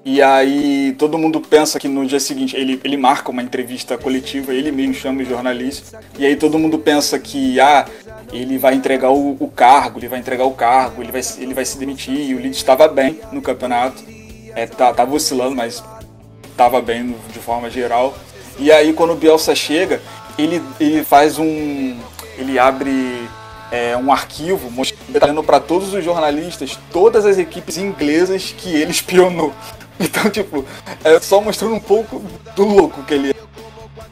e aí todo mundo pensa que no dia seguinte ele, ele marca uma entrevista coletiva, ele mesmo chama os jornalistas, e aí todo mundo pensa que ah, ele vai entregar o, o cargo, ele vai entregar o cargo, ele vai, ele vai se demitir, e o Leeds estava bem no campeonato, é, tá, tava oscilando, mas estava bem de forma geral. E aí quando o Bielsa chega, ele, ele faz um. Ele abre é, um arquivo mostrando para todos os jornalistas todas as equipes inglesas que ele espionou. Então, tipo, é só mostrando um pouco do louco que ele é.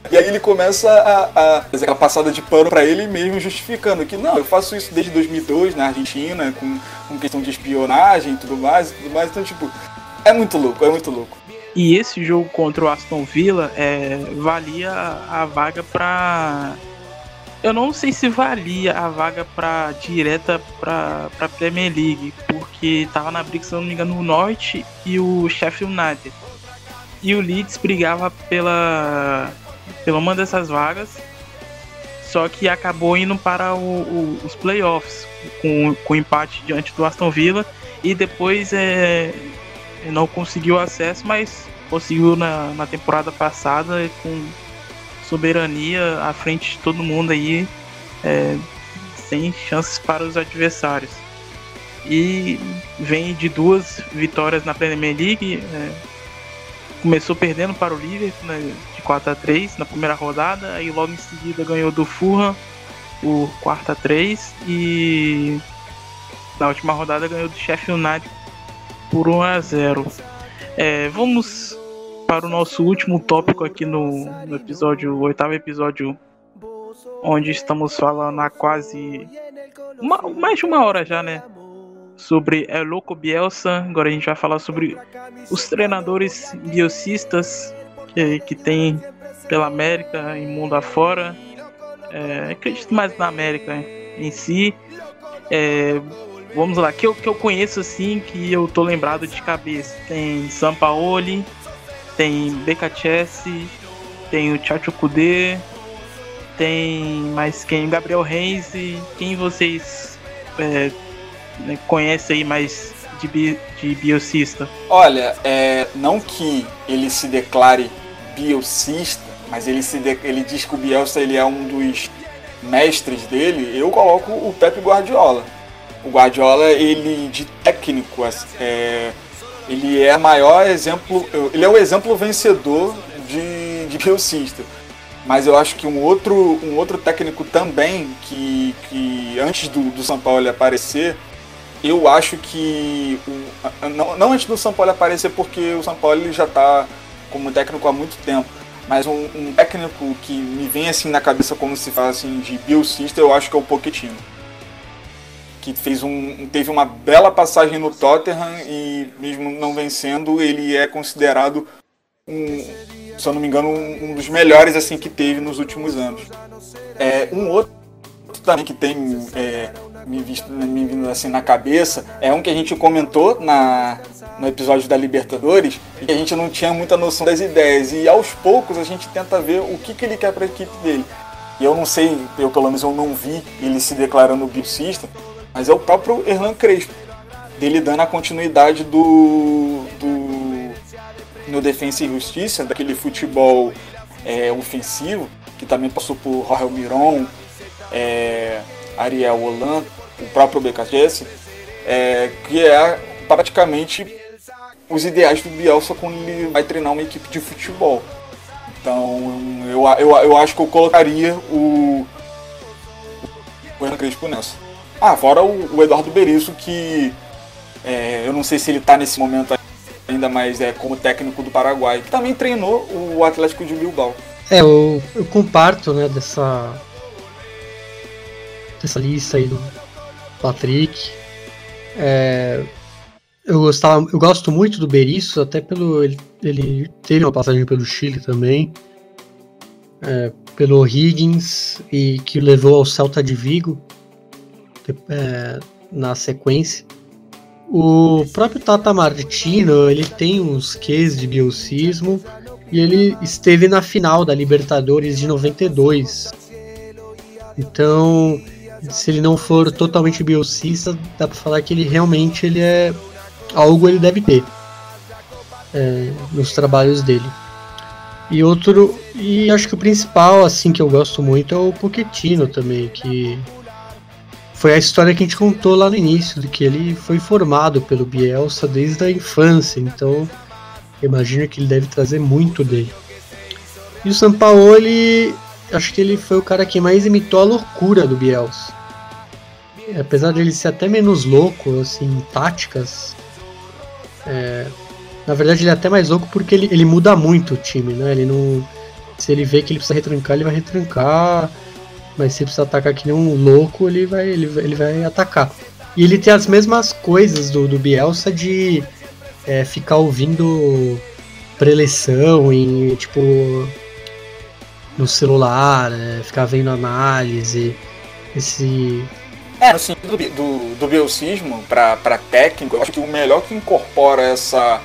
E aí ele começa a, a fazer aquela passada de pano para ele mesmo, justificando que não, eu faço isso desde 2002 na Argentina, com, com questão de espionagem e tudo mais, tudo mais. Então, tipo, é muito louco, é muito louco. E esse jogo contra o Aston Villa é, valia a vaga para eu não sei se valia a vaga para direta para para Premier League, porque tava na briga, se não me engano, o Norte e o Sheffield United. E o Leeds brigava pela pela uma dessas vagas, só que acabou indo para o, o, os playoffs com, com empate diante do Aston Villa e depois é, não conseguiu acesso, mas conseguiu na, na temporada passada com soberania à frente de todo mundo aí, é, sem chances para os adversários. E vem de duas vitórias na Premier League. É, começou perdendo para o Liverpool né, de 4 a 3 na primeira rodada, aí logo em seguida ganhou do Fulham por 4 a 3 e na última rodada ganhou do Sheffield United por 1 a 0. É, vamos para o nosso último tópico aqui no, no episódio, o oitavo episódio, onde estamos falando há quase uma, mais de uma hora já, né? Sobre é Louco Bielsa. Agora a gente vai falar sobre os treinadores biocistas que, que tem pela América e mundo afora. É, acredito mais na América em si. É, vamos lá, que eu, que eu conheço assim, que eu tô lembrado de cabeça. Tem Sampaoli, tem BKCS, tem o Chacho Kudê, tem mais quem? Gabriel Reis e quem vocês é, né, conhecem aí mais de, bi, de biocista? Olha, é, não que ele se declare biocista, mas ele, se de, ele diz que o Bielsa ele é um dos mestres dele, eu coloco o Pepe Guardiola. O Guardiola, ele de técnico, é, ele é maior exemplo, ele é o exemplo vencedor de, de biocista. Mas eu acho que um outro, um outro técnico também, que, que antes do, do São Paulo aparecer, eu acho que. Não, não antes do São Paulo aparecer, porque o São Paulo já está como técnico há muito tempo. Mas um, um, técnico que me vem assim na cabeça como se fala assim de Bill Sister, eu acho que é o Pochettino. Que fez um, teve uma bela passagem no Tottenham e mesmo não vencendo, ele é considerado um, se eu não me engano, um, dos melhores assim que teve nos últimos anos. É, um outro também que tem é, me, visto, me vindo assim na cabeça é um que a gente comentou na, no episódio da Libertadores e que a gente não tinha muita noção das ideias. E aos poucos a gente tenta ver o que, que ele quer para a equipe dele. E eu não sei, eu pelo menos eu não vi ele se declarando biocista, mas é o próprio Erlan Crespo, dele dando a continuidade do, do no Defensa e Justiça, daquele futebol é, ofensivo, que também passou por Jorge Miron, é, Ariel Hollande, o próprio BKS, é, que é praticamente os ideais do Bielsa quando ele vai treinar uma equipe de futebol. Então eu, eu, eu acho que eu colocaria o, o Renan Crespo nessa. Ah, fora o, o Eduardo Berizzo, que é, eu não sei se ele está nesse momento ainda mais é, como técnico do Paraguai, que também treinou o Atlético de Bilbao. É, eu, eu comparto né, dessa, dessa lista aí do Patrick. É, eu, gostava, eu gosto muito do Berizzo, até pelo. Ele, ele teve uma passagem pelo Chile também. É, pelo Higgins e que levou ao Celta de Vigo é, na sequência. O próprio Tata Martino, ele tem uns quês de biocismo e ele esteve na final da Libertadores de 92. Então, se ele não for totalmente biocista, dá para falar que ele realmente ele é algo ele deve ter é, nos trabalhos dele. E outro, e acho que o principal assim que eu gosto muito é o Pochettino também, que foi a história que a gente contou lá no início, de que ele foi formado pelo Bielsa desde a infância, então imagino que ele deve trazer muito dele. E o Sampaoli, acho que ele foi o cara que mais imitou a loucura do Bielsa. Apesar de ele ser até menos louco, assim, em táticas, é, na verdade ele é até mais louco porque ele, ele muda muito o time, né? Ele não, se ele vê que ele precisa retrancar, ele vai retrancar mas se precisa atacar que nem um louco, ele vai, ele, ele vai atacar. E ele tem as mesmas coisas do, do Bielsa de é, ficar ouvindo preleção em tipo no celular, é, ficar vendo análise, esse. É, sentido do, do, do bielcismo para técnico, eu acho que o melhor que incorpora essa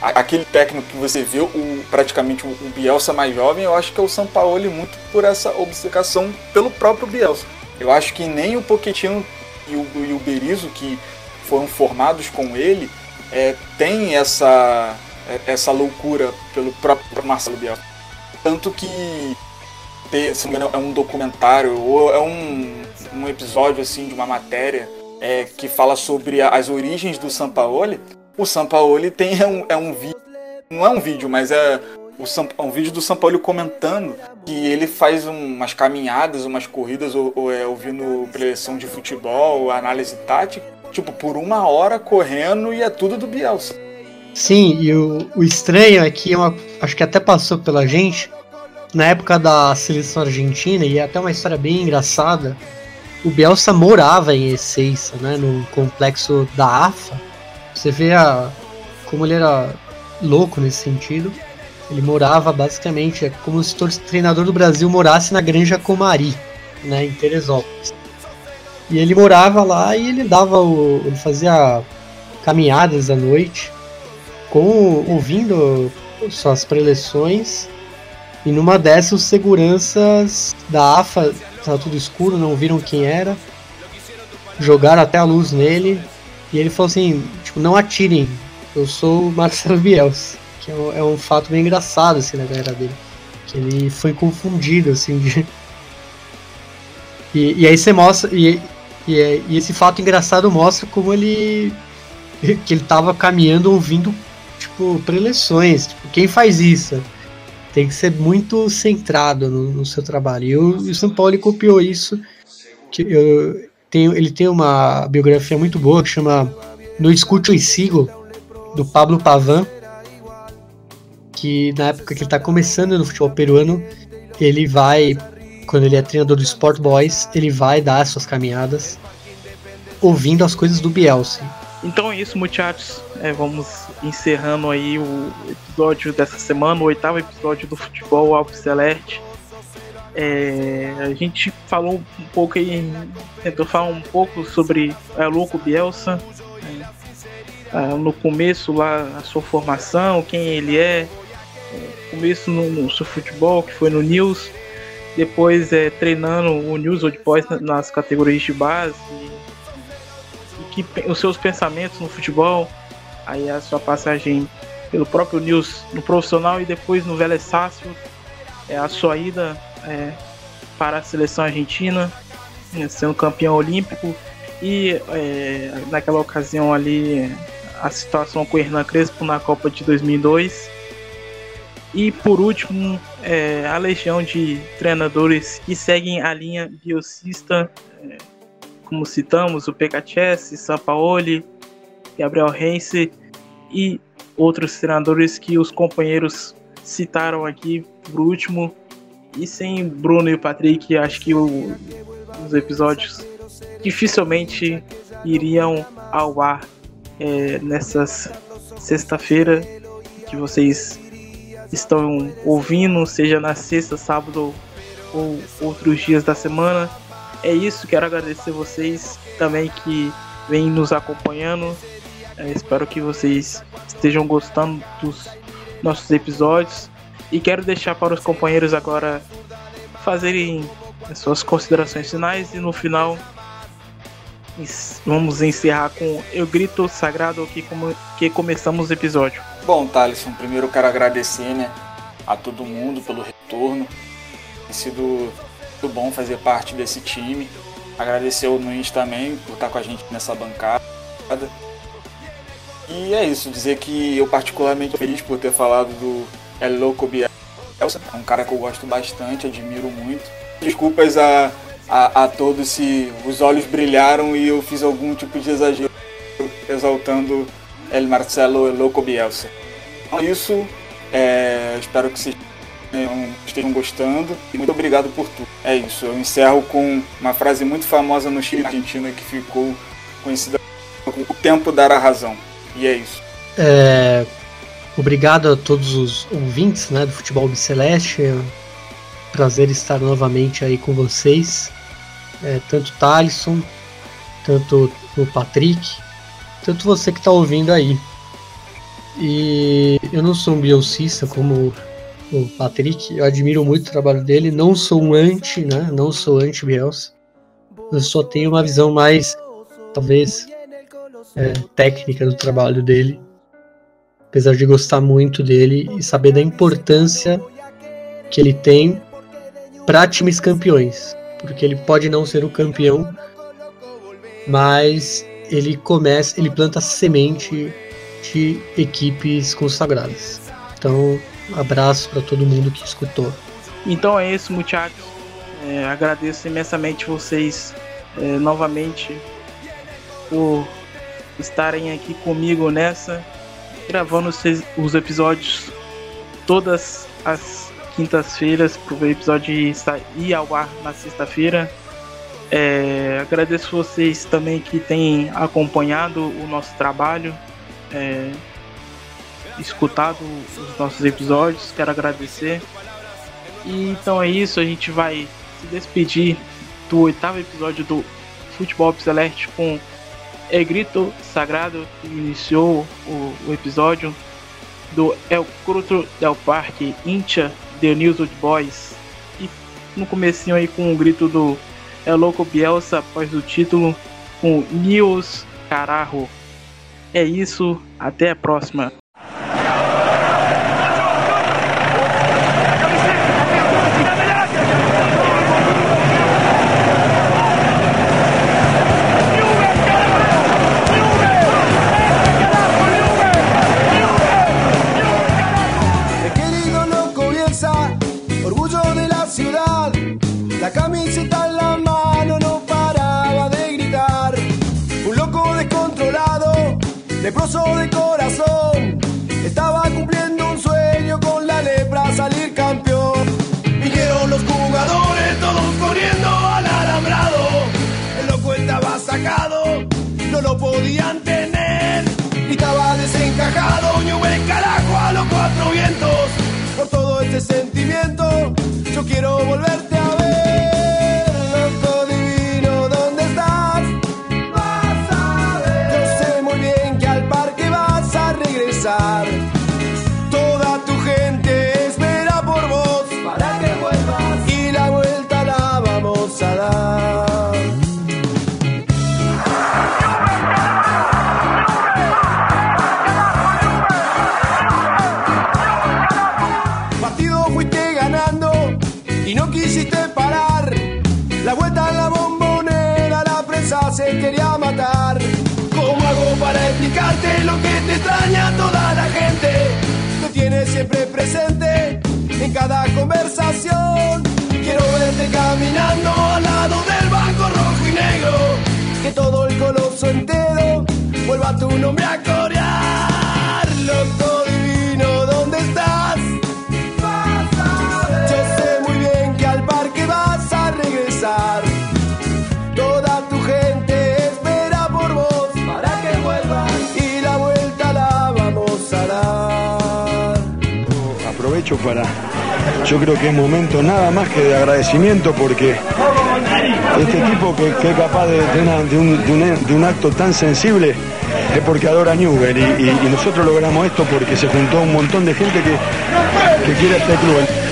aquele técnico que você viu, o, praticamente o, o, Bielsa mais jovem, eu acho que é o Sampaoli muito por essa obcecação pelo próprio Bielsa. Eu acho que nem o Pochettino e o, e o Berizzo, que foram formados com ele, é, tem essa, é, essa loucura pelo próprio Marcelo Bielsa. Tanto que se não me engano, é um documentário ou é um, um episódio assim de uma matéria é, que fala sobre as origens do Sampaoli o Sampaoli tem é um, é um vídeo, não é um vídeo, mas é o São, é um vídeo do Sampaoli comentando que ele faz umas caminhadas, umas corridas, ou, ou é ouvindo preleção de futebol, análise tática, tipo, por uma hora correndo e é tudo do Bielsa. Sim, e o, o estranho é que é uma, acho que até passou pela gente, na época da seleção argentina, e é até uma história bem engraçada, o Bielsa morava em Ezeiza, né, no complexo da AFA, você vê a, como ele era louco nesse sentido. Ele morava basicamente é como se o treinador do Brasil morasse na Granja Comari, né, em Teresópolis. E ele morava lá e ele dava o, ele fazia caminhadas à noite, com ouvindo suas preleções E numa dessas, os seguranças da AFA, estava tudo escuro, não viram quem era, jogaram até a luz nele, e ele falou assim, tipo, não atirem, eu sou o Marcelo Bielsa, que é um, é um fato bem engraçado, assim, na carreira dele, que ele foi confundido, assim, de... E, e aí você mostra, e, e, é, e esse fato engraçado mostra como ele, que ele tava caminhando ouvindo, tipo, preleções, tipo, quem faz isso? tem que ser muito centrado no, no seu trabalho. E o, o São Paulo copiou isso. Que eu tenho, ele tem uma biografia muito boa que chama No Escute e Sigo, do Pablo Pavan, que na época que ele está começando no futebol peruano, ele vai, quando ele é treinador do Sport Boys, ele vai dar suas caminhadas ouvindo as coisas do Bielsa. Então é isso, muchachos. É, vamos encerrando aí o episódio dessa semana, o oitavo episódio do Futebol Alves Celeste. É, a gente falou um pouco aí, tentou falar um pouco sobre é, Louco Bielsa. É, no começo lá, a sua formação, quem ele é. é começo no, no seu futebol, que foi no News. Depois é, treinando o News Old Boys nas categorias de base. E, e que, os seus pensamentos no futebol aí a sua passagem pelo próprio News no profissional e depois no Vélez Sácio, é a sua ida é, para a seleção argentina, né, sendo campeão olímpico e é, naquela ocasião ali a situação com o Hernan Crespo na Copa de 2002 e por último é, a legião de treinadores que seguem a linha biocista é, como citamos o PKCS, Sampaoli, Gabriel Reis e outros treinadores que os companheiros citaram aqui por último. E sem Bruno e Patrick, acho que o, os episódios dificilmente iriam ao ar é, nessa sexta-feira que vocês estão ouvindo, seja na sexta, sábado ou outros dias da semana. É isso, quero agradecer vocês também que vêm nos acompanhando é, espero que vocês estejam gostando dos nossos episódios. E quero deixar para os companheiros agora fazerem suas considerações finais e no final vamos encerrar com Eu Grito Sagrado que, como, que começamos o episódio. Bom, Thaleson, primeiro eu quero agradecer né, a todo mundo pelo retorno. Tem sido muito bom fazer parte desse time. Agradecer ao Nunes também por estar com a gente nessa bancada. E é isso, dizer que eu particularmente feliz por ter falado do El Loco Bielsa, é um cara que eu gosto bastante, admiro muito. Desculpas a, a, a todos se os olhos brilharam e eu fiz algum tipo de exagero exaltando El Marcelo El Loco Bielsa. Então, isso, é, espero que vocês estejam gostando e muito obrigado por tudo. É isso, eu encerro com uma frase muito famosa no Chile argentino que ficou conhecida como o tempo dará razão. E é isso. É, obrigado a todos os ouvintes né, do Futebol Celeste. É um prazer estar novamente aí com vocês. É, tanto o Thalisson, tanto o Patrick, tanto você que está ouvindo aí. E eu não sou um bielcista como o Patrick, eu admiro muito o trabalho dele, não sou um anti, né? Não sou anti-Bielsa. Eu só tenho uma visão mais, talvez, é, técnica do trabalho dele, apesar de gostar muito dele e saber da importância que ele tem para times campeões, porque ele pode não ser o campeão, mas ele começa, ele planta semente de equipes consagradas. Então, abraço para todo mundo que escutou. Então é isso, muchachos. É, agradeço imensamente vocês é, novamente por estarem aqui comigo nessa, gravando os episódios todas as quintas-feiras, para o episódio ir ao ar na sexta-feira. É, agradeço vocês também que têm acompanhado o nosso trabalho, é, escutado os nossos episódios, quero agradecer. E então é isso, a gente vai se despedir do oitavo episódio do Futebol Celeste com El Grito Sagrado que iniciou o, o episódio do El Cruto del Parque Incha The News Old Boys e no comecinho aí com o grito do El Loco Bielsa após o título com News Carajo. É isso, até a próxima. porque este equipo que, que es capaz de, un, acto tan sensible es porque adora a Newell y, nosotros logramos esto porque se juntó un montón de gente que, que quiere este club.